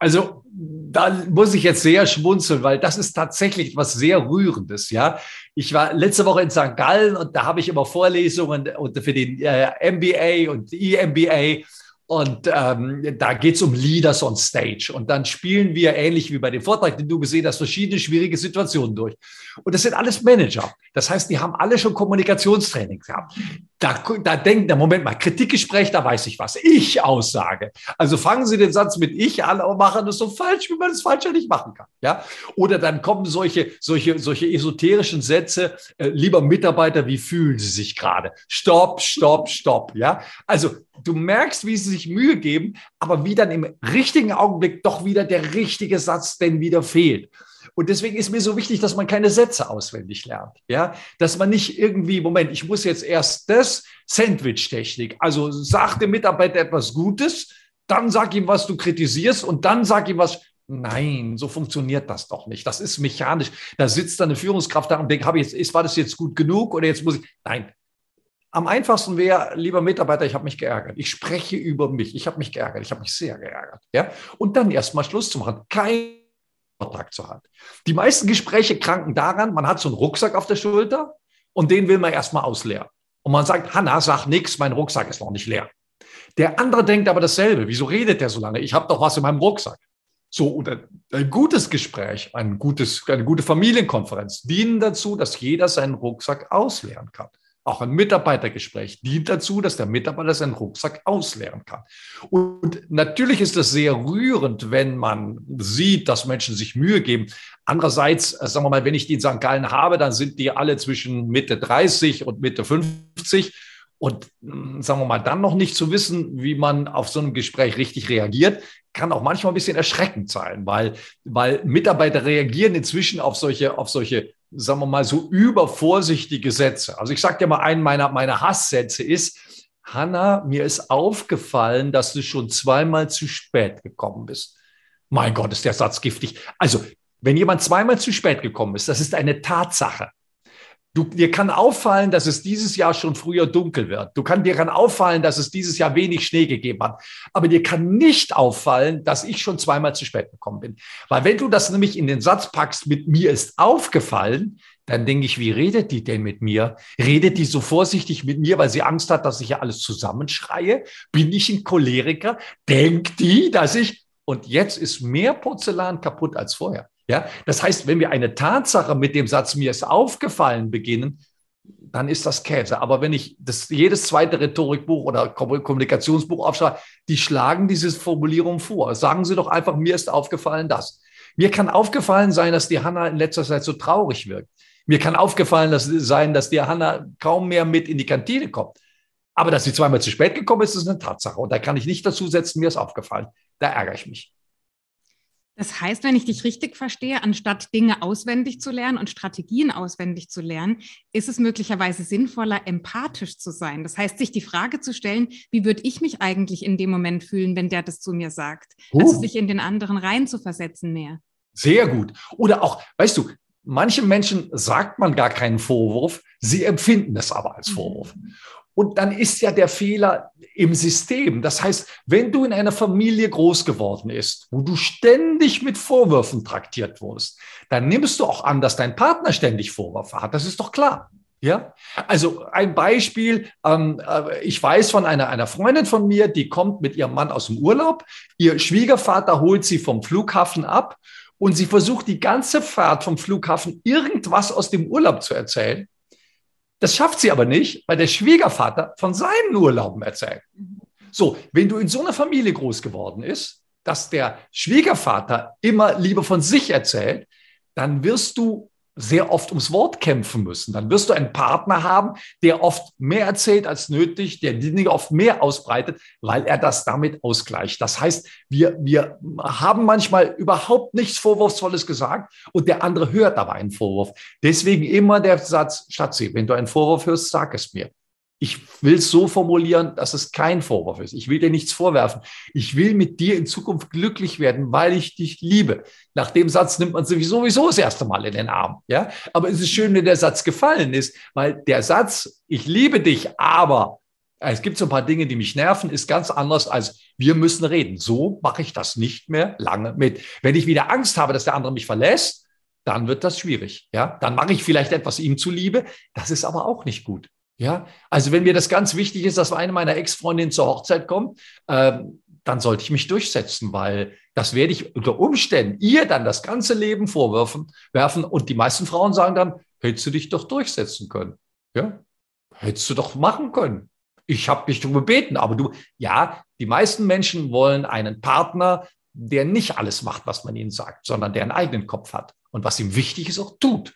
Also da muss ich jetzt sehr schmunzeln, weil das ist tatsächlich was sehr Rührendes. Ja, ich war letzte Woche in St. Gallen und da habe ich immer Vorlesungen für den äh, MBA und EMBA und ähm, da geht es um Leaders on Stage. Und dann spielen wir ähnlich wie bei dem Vortrag, den du gesehen hast, verschiedene schwierige Situationen durch. Und das sind alles Manager. Das heißt, die haben alle schon Kommunikationstraining gehabt. Da, da denken, der Moment mal, Kritikgespräch, da weiß ich was. Ich Aussage. Also fangen Sie den Satz mit ich an und machen das so falsch, wie man es falscher nicht machen kann. Ja? Oder dann kommen solche, solche, solche esoterischen Sätze, äh, lieber Mitarbeiter, wie fühlen Sie sich gerade? Stopp, stopp, stopp. Ja? Also du merkst, wie sie sich Mühe geben, aber wie dann im richtigen Augenblick doch wieder der richtige Satz denn wieder fehlt. Und deswegen ist mir so wichtig, dass man keine Sätze auswendig lernt. Ja, dass man nicht irgendwie, Moment, ich muss jetzt erst das Sandwich-Technik. Also sag dem Mitarbeiter etwas Gutes, dann sag ihm, was du kritisierst und dann sag ihm was. Nein, so funktioniert das doch nicht. Das ist mechanisch. Da sitzt dann eine Führungskraft da und denkt, habe ich jetzt, war das jetzt gut genug oder jetzt muss ich. Nein, am einfachsten wäre, lieber Mitarbeiter, ich habe mich geärgert. Ich spreche über mich. Ich habe mich geärgert. Ich habe mich sehr geärgert. Ja? Und dann erstmal Schluss zu machen. Kein Vertrag zur Hand. Die meisten Gespräche kranken daran, man hat so einen Rucksack auf der Schulter und den will man erstmal ausleeren. Und man sagt, Hanna, sag nichts, mein Rucksack ist noch nicht leer. Der andere denkt aber dasselbe. Wieso redet der so lange? Ich habe doch was in meinem Rucksack. So, oder ein gutes Gespräch, ein gutes, eine gute Familienkonferenz dienen dazu, dass jeder seinen Rucksack ausleeren kann. Auch ein Mitarbeitergespräch dient dazu, dass der Mitarbeiter seinen Rucksack ausleeren kann. Und natürlich ist das sehr rührend, wenn man sieht, dass Menschen sich Mühe geben. Andererseits, äh, sagen wir mal, wenn ich die in St. Gallen habe, dann sind die alle zwischen Mitte 30 und Mitte 50. Und hm, sagen wir mal, dann noch nicht zu wissen, wie man auf so ein Gespräch richtig reagiert, kann auch manchmal ein bisschen erschreckend sein, weil, weil Mitarbeiter reagieren inzwischen auf solche, auf solche sagen wir mal, so übervorsichtige Sätze. Also ich sage dir mal, einen meiner, meiner Hasssätze ist, Hanna, mir ist aufgefallen, dass du schon zweimal zu spät gekommen bist. Mein Gott, ist der Satz giftig. Also, wenn jemand zweimal zu spät gekommen ist, das ist eine Tatsache. Du, dir kann auffallen, dass es dieses Jahr schon früher dunkel wird. Du kann, dir kann auffallen, dass es dieses Jahr wenig Schnee gegeben hat. Aber dir kann nicht auffallen, dass ich schon zweimal zu spät gekommen bin. Weil wenn du das nämlich in den Satz packst, mit mir ist aufgefallen, dann denke ich, wie redet die denn mit mir? Redet die so vorsichtig mit mir, weil sie Angst hat, dass ich ja alles zusammenschreie? Bin ich ein Choleriker? Denkt die, dass ich, und jetzt ist mehr Porzellan kaputt als vorher. Ja, das heißt, wenn wir eine Tatsache mit dem Satz mir ist aufgefallen beginnen, dann ist das Käse. Aber wenn ich das jedes zweite Rhetorikbuch oder Kommunikationsbuch aufschreibe, die schlagen diese Formulierung vor. Sagen Sie doch einfach, mir ist aufgefallen das. Mir kann aufgefallen sein, dass die Hanna in letzter Zeit so traurig wirkt. Mir kann aufgefallen sein, dass die Hanna kaum mehr mit in die Kantine kommt. Aber dass sie zweimal zu spät gekommen ist, ist eine Tatsache. Und da kann ich nicht dazu setzen, mir ist aufgefallen. Da ärgere ich mich. Das heißt, wenn ich dich richtig verstehe, anstatt Dinge auswendig zu lernen und Strategien auswendig zu lernen, ist es möglicherweise sinnvoller, empathisch zu sein. Das heißt, sich die Frage zu stellen, wie würde ich mich eigentlich in dem Moment fühlen, wenn der das zu mir sagt? Uh. Also sich in den anderen rein zu versetzen mehr. Sehr gut. Oder auch, weißt du, manchen Menschen sagt man gar keinen Vorwurf, sie empfinden es aber als Vorwurf. Und dann ist ja der Fehler im System. Das heißt, wenn du in einer Familie groß geworden bist, wo du ständig mit Vorwürfen traktiert wurdest, dann nimmst du auch an, dass dein Partner ständig Vorwürfe hat. Das ist doch klar. Ja, also ein Beispiel, ähm, äh, ich weiß von einer, einer Freundin von mir, die kommt mit ihrem Mann aus dem Urlaub. Ihr Schwiegervater holt sie vom Flughafen ab und sie versucht die ganze Fahrt vom Flughafen irgendwas aus dem Urlaub zu erzählen. Das schafft sie aber nicht, weil der Schwiegervater von seinen Urlauben erzählt. So, wenn du in so einer Familie groß geworden ist, dass der Schwiegervater immer lieber von sich erzählt, dann wirst du sehr oft ums Wort kämpfen müssen. Dann wirst du einen Partner haben, der oft mehr erzählt als nötig, der die Dinge oft mehr ausbreitet, weil er das damit ausgleicht. Das heißt, wir, wir haben manchmal überhaupt nichts Vorwurfsvolles gesagt und der andere hört aber einen Vorwurf. Deswegen immer der Satz, Schatzi, wenn du einen Vorwurf hörst, sag es mir. Ich will es so formulieren, dass es kein Vorwurf ist. Ich will dir nichts vorwerfen. Ich will mit dir in Zukunft glücklich werden, weil ich dich liebe. Nach dem Satz nimmt man sich sowieso das erste Mal in den Arm. Ja, aber es ist schön, wenn der Satz gefallen ist, weil der Satz, ich liebe dich, aber es gibt so ein paar Dinge, die mich nerven, ist ganz anders als wir müssen reden. So mache ich das nicht mehr lange mit. Wenn ich wieder Angst habe, dass der andere mich verlässt, dann wird das schwierig. Ja, dann mache ich vielleicht etwas ihm zuliebe. Das ist aber auch nicht gut. Ja, also wenn mir das ganz wichtig ist, dass eine meiner Ex-Freundinnen zur Hochzeit kommt, ähm, dann sollte ich mich durchsetzen, weil das werde ich unter Umständen ihr dann das ganze Leben vorwerfen, werfen und die meisten Frauen sagen dann, hättest du dich doch durchsetzen können. Ja, hättest du doch machen können. Ich habe dich darum gebeten, aber du, ja, die meisten Menschen wollen einen Partner, der nicht alles macht, was man ihnen sagt, sondern der einen eigenen Kopf hat und was ihm wichtig ist, auch tut.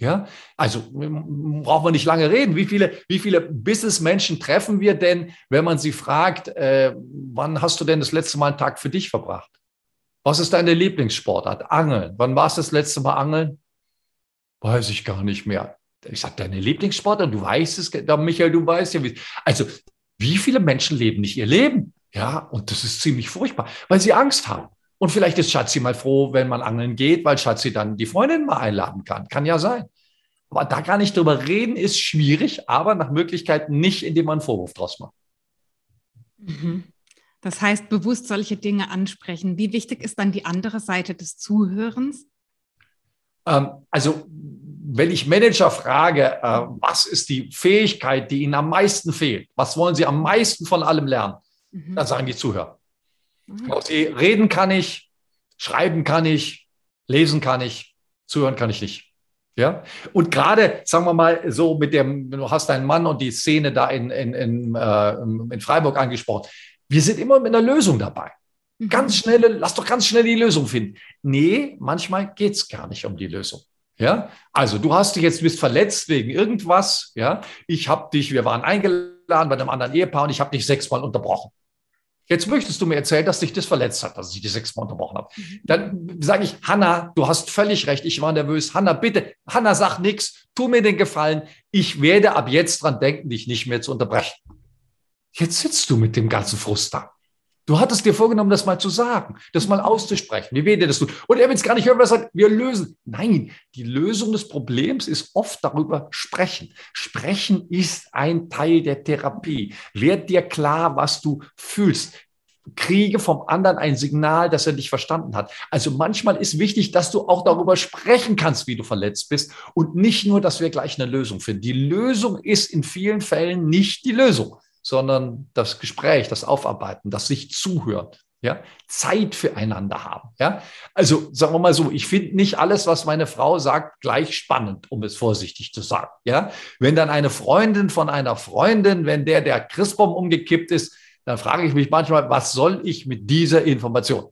Ja, also brauchen wir nicht lange reden. Wie viele, wie viele Businessmenschen treffen wir denn, wenn man sie fragt, äh, wann hast du denn das letzte Mal einen Tag für dich verbracht? Was ist deine Lieblingssportart? Angeln. Wann warst du das letzte Mal angeln? Weiß ich gar nicht mehr. Ich sage, deine Lieblingssportart, du weißt es, Michael, du weißt ja, wie. Also, wie viele Menschen leben nicht ihr Leben? Ja, und das ist ziemlich furchtbar, weil sie Angst haben. Und vielleicht ist Schatzi mal froh, wenn man angeln geht, weil Schatzi dann die Freundin mal einladen kann. Kann ja sein. Aber da gar nicht drüber reden ist schwierig, aber nach Möglichkeit nicht, indem man einen Vorwurf draus macht. Mhm. Das heißt, bewusst solche Dinge ansprechen. Wie wichtig ist dann die andere Seite des Zuhörens? Ähm, also, wenn ich Manager frage, äh, was ist die Fähigkeit, die ihnen am meisten fehlt? Was wollen sie am meisten von allem lernen? Mhm. Dann sagen die Zuhörer. Mhm. Reden kann ich, schreiben kann ich, lesen kann ich, zuhören kann ich nicht. Ja, und gerade, sagen wir mal, so mit dem, du hast deinen Mann und die Szene da in, in, in, äh, in Freiburg angesprochen. Wir sind immer mit einer Lösung dabei. Mhm. Ganz schnelle, lass doch ganz schnell die Lösung finden. Nee, manchmal geht es gar nicht um die Lösung. Ja, also du hast dich jetzt, bist verletzt wegen irgendwas. Ja, ich habe dich, wir waren eingeladen bei einem anderen Ehepaar und ich habe dich sechsmal unterbrochen. Jetzt möchtest du mir erzählen, dass dich das verletzt hat, dass ich die sechsmal unterbrochen habe. Mhm. Dann sage ich, Hanna, du hast völlig recht, ich war nervös. Hanna, bitte, Hanna, sag nichts, tu mir den Gefallen. Ich werde ab jetzt dran denken, dich nicht mehr zu unterbrechen. Jetzt sitzt du mit dem ganzen Frust da. Du hattest dir vorgenommen, das mal zu sagen, das mal auszusprechen. Wie weh dir das tut. Und er will es gar nicht hören, was er sagt, wir lösen. Nein, die Lösung des Problems ist oft darüber sprechen. Sprechen ist ein Teil der Therapie. Werd dir klar, was du fühlst. Kriege vom anderen ein Signal, dass er dich verstanden hat. Also manchmal ist wichtig, dass du auch darüber sprechen kannst, wie du verletzt bist und nicht nur, dass wir gleich eine Lösung finden. Die Lösung ist in vielen Fällen nicht die Lösung sondern das Gespräch, das Aufarbeiten, das sich zuhören, ja, Zeit füreinander haben, ja. Also sagen wir mal so, ich finde nicht alles, was meine Frau sagt, gleich spannend, um es vorsichtig zu sagen, ja. Wenn dann eine Freundin von einer Freundin, wenn der der Christbaum umgekippt ist, dann frage ich mich manchmal, was soll ich mit dieser Information?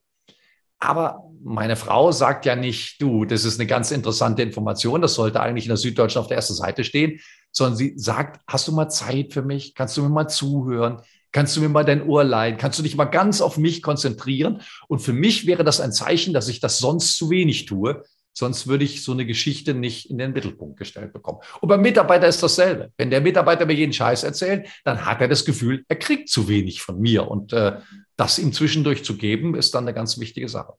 Aber meine Frau sagt ja nicht, du, das ist eine ganz interessante Information, das sollte eigentlich in der Süddeutschen auf der ersten Seite stehen, sondern sie sagt, hast du mal Zeit für mich? Kannst du mir mal zuhören? Kannst du mir mal dein Ohr leihen? Kannst du dich mal ganz auf mich konzentrieren? Und für mich wäre das ein Zeichen, dass ich das sonst zu wenig tue. Sonst würde ich so eine Geschichte nicht in den Mittelpunkt gestellt bekommen. Und beim Mitarbeiter ist dasselbe. Wenn der Mitarbeiter mir jeden Scheiß erzählt, dann hat er das Gefühl, er kriegt zu wenig von mir. Und äh, das ihm zwischendurch zu geben, ist dann eine ganz wichtige Sache.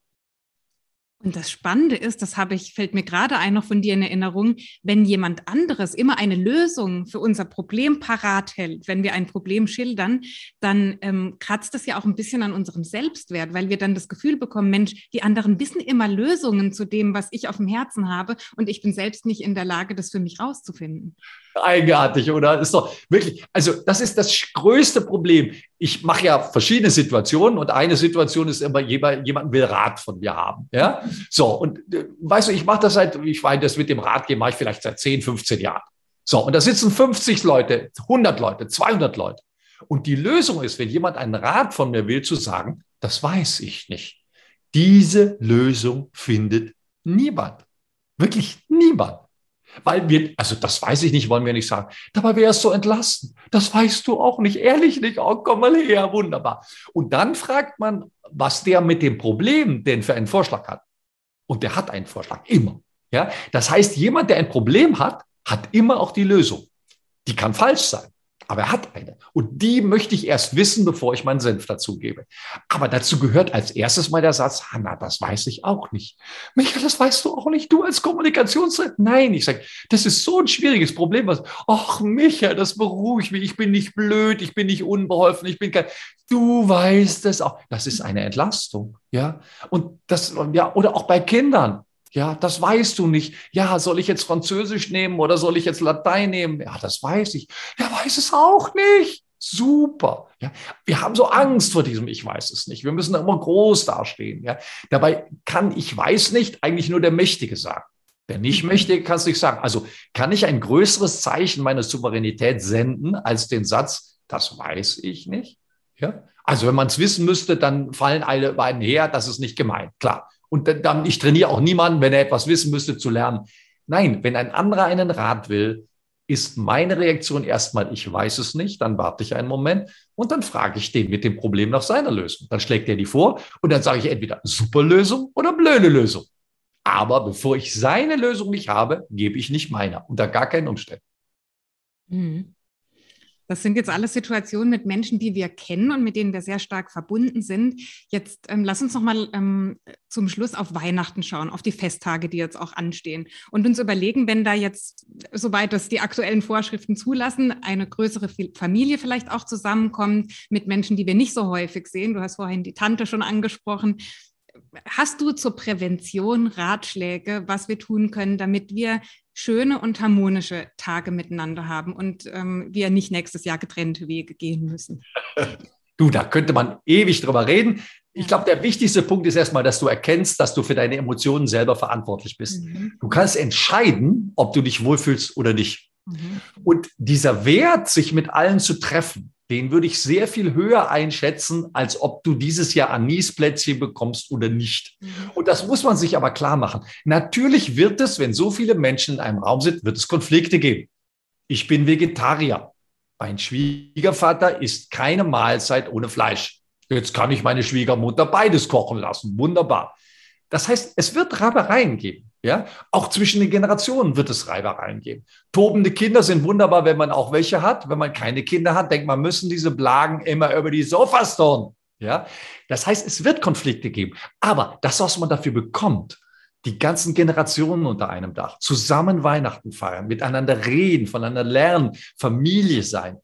Und das Spannende ist, das habe ich, fällt mir gerade ein noch von dir in Erinnerung, wenn jemand anderes immer eine Lösung für unser Problem parat hält, wenn wir ein Problem schildern, dann ähm, kratzt das ja auch ein bisschen an unserem Selbstwert, weil wir dann das Gefühl bekommen, Mensch, die anderen wissen immer Lösungen zu dem, was ich auf dem Herzen habe und ich bin selbst nicht in der Lage, das für mich rauszufinden. Eigenartig, oder? Ist doch wirklich, also das ist das größte Problem. Ich mache ja verschiedene Situationen und eine Situation ist immer, jemand will Rat von mir haben. Ja, so und äh, weißt du, ich mache das seit, ich meine, das mit dem Rat geben mache ich vielleicht seit 10, 15 Jahren. So, und da sitzen 50 Leute, 100 Leute, 200 Leute. Und die Lösung ist, wenn jemand einen Rat von mir will, zu sagen, das weiß ich nicht. Diese Lösung findet niemand. Wirklich niemand. Weil wir, also das weiß ich nicht, wollen wir nicht sagen. Dabei wäre es so entlasten. Das weißt du auch nicht, ehrlich nicht. Oh, komm mal her, wunderbar. Und dann fragt man, was der mit dem Problem denn für einen Vorschlag hat. Und der hat einen Vorschlag, immer. Ja, das heißt, jemand, der ein Problem hat, hat immer auch die Lösung. Die kann falsch sein. Aber er hat eine. Und die möchte ich erst wissen, bevor ich meinen Senf dazugebe. Aber dazu gehört als erstes mal der Satz, Hanna, das weiß ich auch nicht. Michael, das weißt du auch nicht. Du als Kommunikationsrat? Nein, ich sage, das ist so ein schwieriges Problem. Was, ach, Michael, das beruhigt mich. Ich bin nicht blöd, ich bin nicht unbeholfen, ich bin kein, du weißt es auch. Das ist eine Entlastung. Ja. Und das, ja, oder auch bei Kindern. Ja, das weißt du nicht. Ja, soll ich jetzt Französisch nehmen oder soll ich jetzt Latein nehmen? Ja, das weiß ich. Der weiß es auch nicht. Super. Ja, wir haben so Angst vor diesem Ich weiß es nicht. Wir müssen da immer groß dastehen. Ja, dabei kann ich weiß nicht eigentlich nur der Mächtige sagen. Wer nicht möchte, kann es nicht sagen. Also kann ich ein größeres Zeichen meiner Souveränität senden als den Satz, das weiß ich nicht? Ja? Also wenn man es wissen müsste, dann fallen alle beiden her, das ist nicht gemeint. Klar. Und dann, ich trainiere auch niemanden, wenn er etwas wissen müsste, zu lernen. Nein, wenn ein anderer einen Rat will, ist meine Reaktion erstmal, ich weiß es nicht, dann warte ich einen Moment und dann frage ich den mit dem Problem nach seiner Lösung. Dann schlägt er die vor und dann sage ich entweder super Lösung oder blöde Lösung. Aber bevor ich seine Lösung nicht habe, gebe ich nicht meine, unter gar keinen Umständen. Mhm. Das sind jetzt alles Situationen mit Menschen, die wir kennen und mit denen wir sehr stark verbunden sind. Jetzt ähm, lass uns noch mal ähm, zum Schluss auf Weihnachten schauen, auf die Festtage, die jetzt auch anstehen und uns überlegen, wenn da jetzt, soweit das die aktuellen Vorschriften zulassen, eine größere Familie vielleicht auch zusammenkommt mit Menschen, die wir nicht so häufig sehen. Du hast vorhin die Tante schon angesprochen. Hast du zur Prävention Ratschläge, was wir tun können, damit wir schöne und harmonische Tage miteinander haben und ähm, wir nicht nächstes Jahr getrennte Wege gehen müssen? Du, da könnte man ewig drüber reden. Ich glaube, der wichtigste Punkt ist erstmal, dass du erkennst, dass du für deine Emotionen selber verantwortlich bist. Mhm. Du kannst entscheiden, ob du dich wohlfühlst oder nicht. Mhm. Und dieser Wert, sich mit allen zu treffen, den würde ich sehr viel höher einschätzen, als ob du dieses Jahr Anisplätzchen bekommst oder nicht. Mhm. Und das muss man sich aber klar machen. Natürlich wird es, wenn so viele Menschen in einem Raum sind, wird es Konflikte geben. Ich bin Vegetarier. Mein Schwiegervater isst keine Mahlzeit ohne Fleisch. Jetzt kann ich meine Schwiegermutter beides kochen lassen. Wunderbar. Das heißt, es wird Reibereien geben. Ja, auch zwischen den Generationen wird es Reibereien geben. Tobende Kinder sind wunderbar, wenn man auch welche hat. Wenn man keine Kinder hat, denkt man, müssen diese Blagen immer über die Sofas turnen. Ja, das heißt, es wird Konflikte geben. Aber das, was man dafür bekommt, die ganzen Generationen unter einem Dach, zusammen Weihnachten feiern, miteinander reden, voneinander lernen, Familie sein.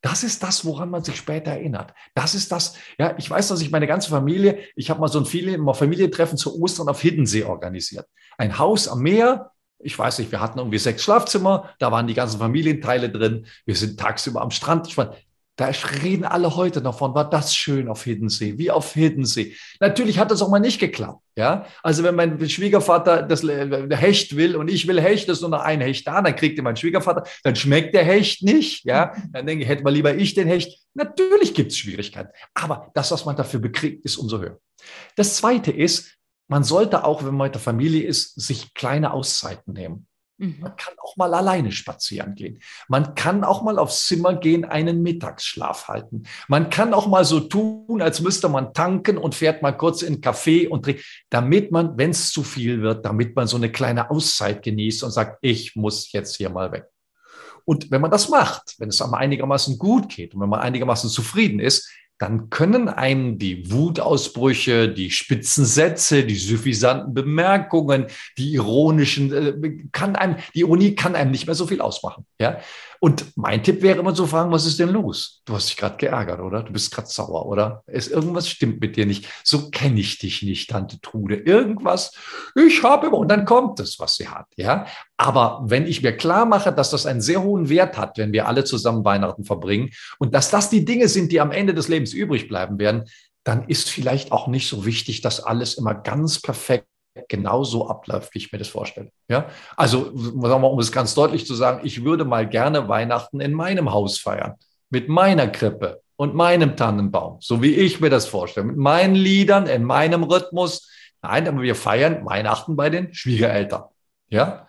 Das ist das, woran man sich später erinnert. Das ist das, ja, ich weiß, dass ich meine ganze Familie, ich habe mal so ein Familientreffen zu Ostern auf Hiddensee organisiert. Ein Haus am Meer, ich weiß nicht, wir hatten irgendwie sechs Schlafzimmer, da waren die ganzen Familienteile drin. Wir sind tagsüber am Strand. Ich meine, da reden alle heute davon, war das schön auf Hiddensee, wie auf Hiddensee. Natürlich hat das auch mal nicht geklappt. Ja, also wenn mein Schwiegervater das äh, Hecht will und ich will Hecht, ist nur noch ein Hecht da, dann kriegt mein Schwiegervater, dann schmeckt der Hecht nicht. Ja, dann denke ich, hätte mal lieber ich den Hecht. Natürlich gibt es Schwierigkeiten, aber das, was man dafür bekriegt, ist umso höher. Das zweite ist, man sollte auch, wenn man mit der Familie ist, sich kleine Auszeiten nehmen. Mhm. Man kann auch mal alleine spazieren gehen. Man kann auch mal aufs Zimmer gehen, einen Mittagsschlaf halten. Man kann auch mal so tun, als müsste man tanken und fährt mal kurz in einen Café und trinkt, damit man, wenn es zu viel wird, damit man so eine kleine Auszeit genießt und sagt, ich muss jetzt hier mal weg. Und wenn man das macht, wenn es einem einigermaßen gut geht und wenn man einigermaßen zufrieden ist, dann können einem die Wutausbrüche, die spitzen Sätze, die suffisanten Bemerkungen, die ironischen, äh, kann einem, die Ironie kann einem nicht mehr so viel ausmachen. Ja? Und mein Tipp wäre immer zu fragen, was ist denn los? Du hast dich gerade geärgert, oder? Du bist gerade sauer, oder? Es, irgendwas stimmt mit dir nicht. So kenne ich dich nicht, Tante Trude. Irgendwas, ich habe immer, und dann kommt es, was sie hat. Ja? Aber wenn ich mir klar mache, dass das einen sehr hohen Wert hat, wenn wir alle zusammen Weihnachten verbringen und dass das die Dinge sind, die am Ende des Lebens übrig bleiben werden, dann ist vielleicht auch nicht so wichtig, dass alles immer ganz perfekt genauso abläuft, wie ich mir das vorstelle. Ja, also wir, um es ganz deutlich zu sagen, ich würde mal gerne Weihnachten in meinem Haus feiern, mit meiner Krippe und meinem Tannenbaum, so wie ich mir das vorstelle, mit meinen Liedern, in meinem Rhythmus. Nein, aber wir feiern Weihnachten bei den Schwiegereltern. Ja,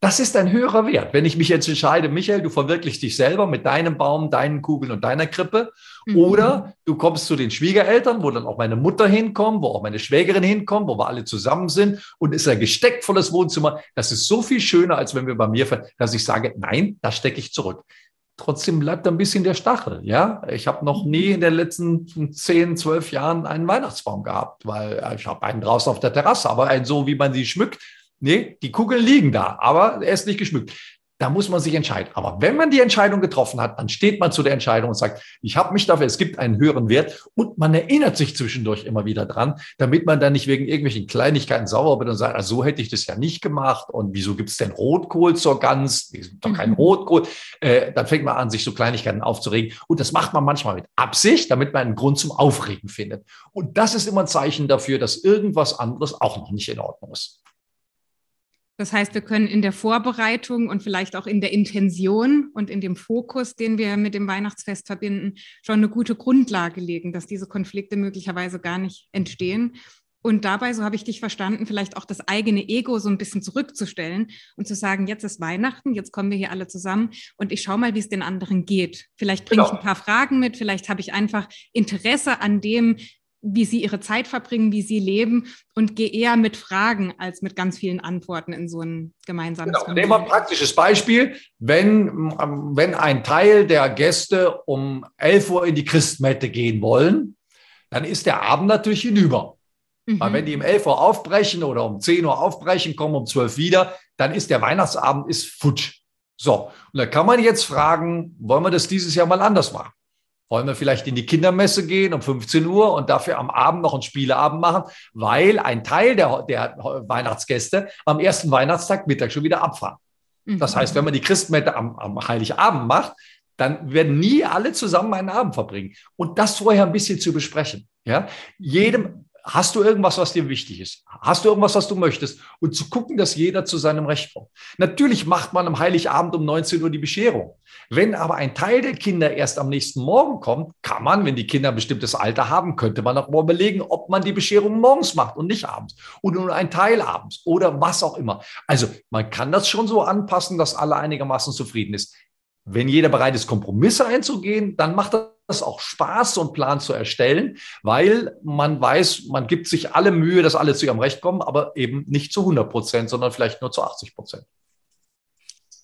das ist ein höherer Wert. Wenn ich mich jetzt entscheide, Michael, du verwirklichst dich selber mit deinem Baum, deinen Kugeln und deiner Krippe, mhm. oder du kommst zu den Schwiegereltern, wo dann auch meine Mutter hinkommt, wo auch meine Schwägerin hinkommt, wo wir alle zusammen sind und ist ein gesteckvolles Wohnzimmer. Das ist so viel schöner, als wenn wir bei mir, dass ich sage, nein, da stecke ich zurück. Trotzdem bleibt ein bisschen der Stachel. Ja, ich habe noch nie in den letzten zehn, zwölf Jahren einen Weihnachtsbaum gehabt, weil ich habe einen draußen auf der Terrasse, aber einen so, wie man sie schmückt, Nee, die Kugeln liegen da, aber er ist nicht geschmückt. Da muss man sich entscheiden. Aber wenn man die Entscheidung getroffen hat, dann steht man zu der Entscheidung und sagt, ich habe mich dafür, es gibt einen höheren Wert und man erinnert sich zwischendurch immer wieder dran, damit man dann nicht wegen irgendwelchen Kleinigkeiten sauer wird und sagt, also so hätte ich das ja nicht gemacht und wieso gibt es denn Rotkohl zur Gans? Doch kein mhm. Rotkohl. Äh, dann fängt man an, sich so Kleinigkeiten aufzuregen und das macht man manchmal mit Absicht, damit man einen Grund zum Aufregen findet. Und das ist immer ein Zeichen dafür, dass irgendwas anderes auch noch nicht in Ordnung ist. Das heißt, wir können in der Vorbereitung und vielleicht auch in der Intention und in dem Fokus, den wir mit dem Weihnachtsfest verbinden, schon eine gute Grundlage legen, dass diese Konflikte möglicherweise gar nicht entstehen. Und dabei, so habe ich dich verstanden, vielleicht auch das eigene Ego so ein bisschen zurückzustellen und zu sagen, jetzt ist Weihnachten, jetzt kommen wir hier alle zusammen und ich schaue mal, wie es den anderen geht. Vielleicht bringe genau. ich ein paar Fragen mit, vielleicht habe ich einfach Interesse an dem, wie sie ihre Zeit verbringen, wie sie leben und gehe eher mit Fragen als mit ganz vielen Antworten in so ein gemeinsames genau. Nehmen wir ein praktisches Beispiel. Wenn, ähm, wenn ein Teil der Gäste um 11 Uhr in die Christmette gehen wollen, dann ist der Abend natürlich hinüber. Mhm. Weil wenn die um 11 Uhr aufbrechen oder um 10 Uhr aufbrechen, kommen um 12 wieder, dann ist der Weihnachtsabend ist futsch. So, und da kann man jetzt fragen, wollen wir das dieses Jahr mal anders machen? Wollen wir vielleicht in die Kindermesse gehen um 15 Uhr und dafür am Abend noch einen Spieleabend machen, weil ein Teil der, der Weihnachtsgäste am ersten Weihnachtstag Mittag schon wieder abfahren. Das heißt, wenn man die Christmette am, am Heiligabend macht, dann werden nie alle zusammen einen Abend verbringen. Und das vorher ein bisschen zu besprechen. Ja, jedem, Hast du irgendwas, was dir wichtig ist? Hast du irgendwas, was du möchtest? Und zu gucken, dass jeder zu seinem Recht kommt. Natürlich macht man am Heiligabend um 19 Uhr die Bescherung. Wenn aber ein Teil der Kinder erst am nächsten Morgen kommt, kann man, wenn die Kinder ein bestimmtes Alter haben, könnte man auch mal überlegen, ob man die Bescherung morgens macht und nicht abends. Oder nur ein Teil abends oder was auch immer. Also man kann das schon so anpassen, dass alle einigermaßen zufrieden ist. Wenn jeder bereit ist, Kompromisse einzugehen, dann macht das auch Spaß, so einen Plan zu erstellen, weil man weiß, man gibt sich alle Mühe, dass alle zu ihrem Recht kommen, aber eben nicht zu 100 Prozent, sondern vielleicht nur zu 80 Prozent.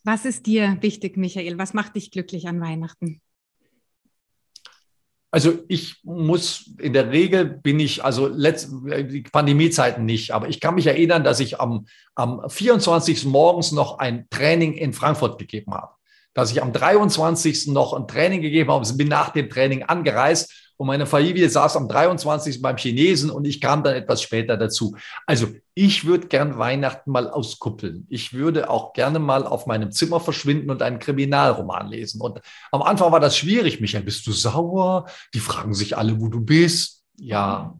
Was ist dir wichtig, Michael? Was macht dich glücklich an Weihnachten? Also ich muss, in der Regel bin ich, also letzt, die Pandemiezeiten nicht, aber ich kann mich erinnern, dass ich am, am 24. morgens noch ein Training in Frankfurt gegeben habe. Dass ich am 23. noch ein Training gegeben habe, bin nach dem Training angereist und meine Familie saß am 23. beim Chinesen und ich kam dann etwas später dazu. Also ich würde gern Weihnachten mal auskuppeln. Ich würde auch gerne mal auf meinem Zimmer verschwinden und einen Kriminalroman lesen. Und am Anfang war das schwierig. Michael, bist du sauer? Die fragen sich alle, wo du bist. Ja,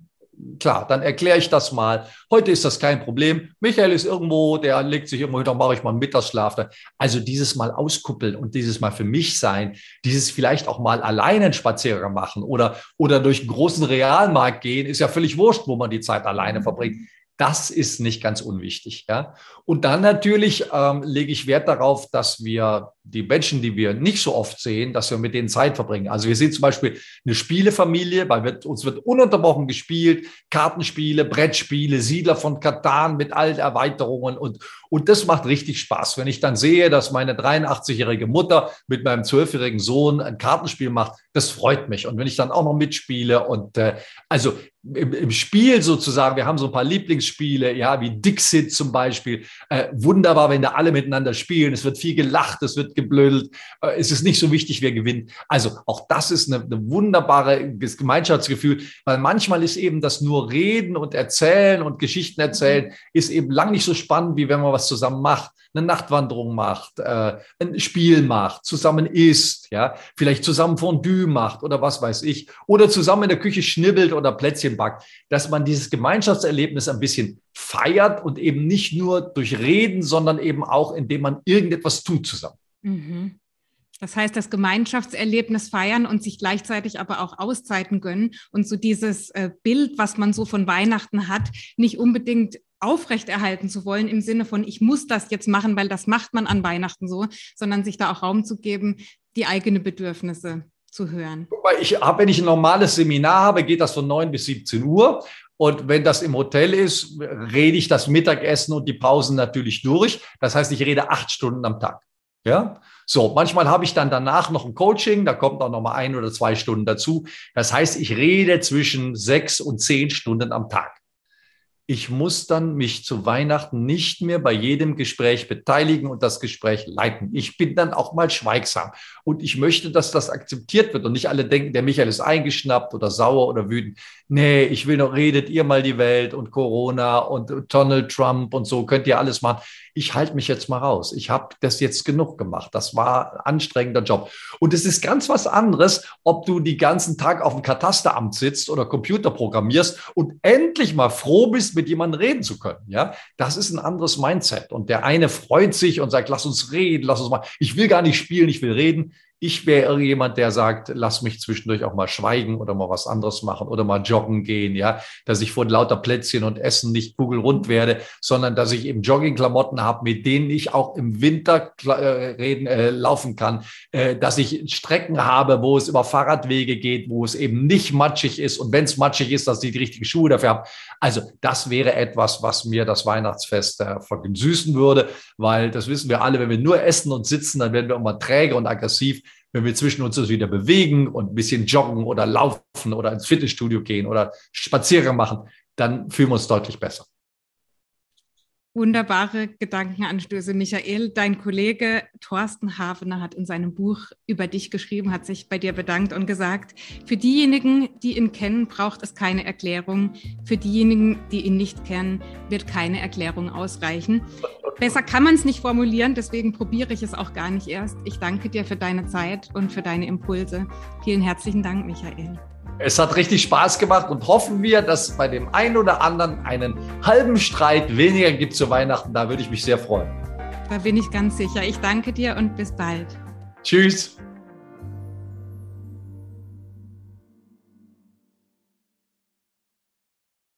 klar, dann erkläre ich das mal. Heute ist das kein Problem. Michael ist irgendwo, der legt sich irgendwo, da mache ich mal einen Mittagsschlaf. Also dieses Mal auskuppeln und dieses Mal für mich sein, dieses vielleicht auch mal alleine einen Spaziergang machen oder, oder durch einen großen Realmarkt gehen, ist ja völlig wurscht, wo man die Zeit alleine verbringt. Das ist nicht ganz unwichtig. Ja? Und dann natürlich ähm, lege ich Wert darauf, dass wir die Menschen, die wir nicht so oft sehen, dass wir mit denen Zeit verbringen. Also wir sind zum Beispiel eine Spielefamilie, weil wir, uns wird ununterbrochen gespielt, Kartenspiele, Brettspiele, Siedler von Katan mit allen Erweiterungen und, und das macht richtig Spaß. Wenn ich dann sehe, dass meine 83-jährige Mutter mit meinem 12-jährigen Sohn ein Kartenspiel macht, das freut mich. Und wenn ich dann auch noch mitspiele und äh, also im, im Spiel sozusagen, wir haben so ein paar Lieblingsspiele, ja, wie Dixit zum Beispiel, äh, wunderbar, wenn da alle miteinander spielen. Es wird viel gelacht, es wird geblödelt. Äh, es ist nicht so wichtig, wer gewinnt. Also auch das ist eine, eine wunderbare Gemeinschaftsgefühl, weil manchmal ist eben das nur Reden und Erzählen und Geschichten erzählen, ist eben lang nicht so spannend, wie wenn man was zusammen macht eine Nachtwanderung macht, äh, ein Spiel macht, zusammen isst, ja, vielleicht zusammen Fondue macht oder was weiß ich, oder zusammen in der Küche schnibbelt oder Plätzchen backt, dass man dieses Gemeinschaftserlebnis ein bisschen feiert und eben nicht nur durch Reden, sondern eben auch, indem man irgendetwas tut zusammen. Mhm. Das heißt, das Gemeinschaftserlebnis feiern und sich gleichzeitig aber auch Auszeiten gönnen und so dieses äh, Bild, was man so von Weihnachten hat, nicht unbedingt aufrechterhalten zu wollen im Sinne von, ich muss das jetzt machen, weil das macht man an Weihnachten so, sondern sich da auch Raum zu geben, die eigenen Bedürfnisse zu hören. Ich habe, wenn ich ein normales Seminar habe, geht das von 9 bis 17 Uhr. Und wenn das im Hotel ist, rede ich das Mittagessen und die Pausen natürlich durch. Das heißt, ich rede acht Stunden am Tag. Ja, so manchmal habe ich dann danach noch ein Coaching, da kommt auch noch mal ein oder zwei Stunden dazu. Das heißt, ich rede zwischen sechs und zehn Stunden am Tag ich muss dann mich zu Weihnachten nicht mehr bei jedem Gespräch beteiligen und das Gespräch leiten. Ich bin dann auch mal schweigsam. Und ich möchte, dass das akzeptiert wird und nicht alle denken, der Michael ist eingeschnappt oder sauer oder wütend. Nee, ich will noch, redet ihr mal die Welt und Corona und Donald Trump und so, könnt ihr alles machen ich halte mich jetzt mal raus. Ich habe das jetzt genug gemacht. Das war ein anstrengender Job. Und es ist ganz was anderes, ob du die ganzen Tag auf dem Katasteramt sitzt oder Computer programmierst und endlich mal froh bist, mit jemandem reden zu können. Ja, das ist ein anderes Mindset. Und der eine freut sich und sagt, lass uns reden, lass uns mal. Ich will gar nicht spielen, ich will reden. Ich wäre irgendjemand, der sagt, lass mich zwischendurch auch mal schweigen oder mal was anderes machen oder mal joggen gehen, ja, dass ich vor lauter Plätzchen und Essen nicht kugelrund werde, sondern dass ich eben Joggingklamotten habe, mit denen ich auch im Winter äh, reden, äh, laufen kann, äh, dass ich Strecken habe, wo es über Fahrradwege geht, wo es eben nicht matschig ist. Und wenn es matschig ist, dass ich die richtigen Schuhe dafür habe. Also das wäre etwas, was mir das Weihnachtsfest äh, süßen würde, weil das wissen wir alle, wenn wir nur essen und sitzen, dann werden wir immer träge und aggressiv wenn wir zwischen uns wieder bewegen und ein bisschen joggen oder laufen oder ins Fitnessstudio gehen oder Spaziergang machen, dann fühlen wir uns deutlich besser. Wunderbare Gedankenanstöße, Michael. Dein Kollege Thorsten Hafener hat in seinem Buch über dich geschrieben, hat sich bei dir bedankt und gesagt, für diejenigen, die ihn kennen, braucht es keine Erklärung. Für diejenigen, die ihn nicht kennen, wird keine Erklärung ausreichen. Besser kann man es nicht formulieren, deswegen probiere ich es auch gar nicht erst. Ich danke dir für deine Zeit und für deine Impulse. Vielen herzlichen Dank, Michael. Es hat richtig Spaß gemacht und hoffen wir, dass es bei dem einen oder anderen einen halben Streit weniger gibt zu Weihnachten. Da würde ich mich sehr freuen. Da bin ich ganz sicher. Ich danke dir und bis bald. Tschüss.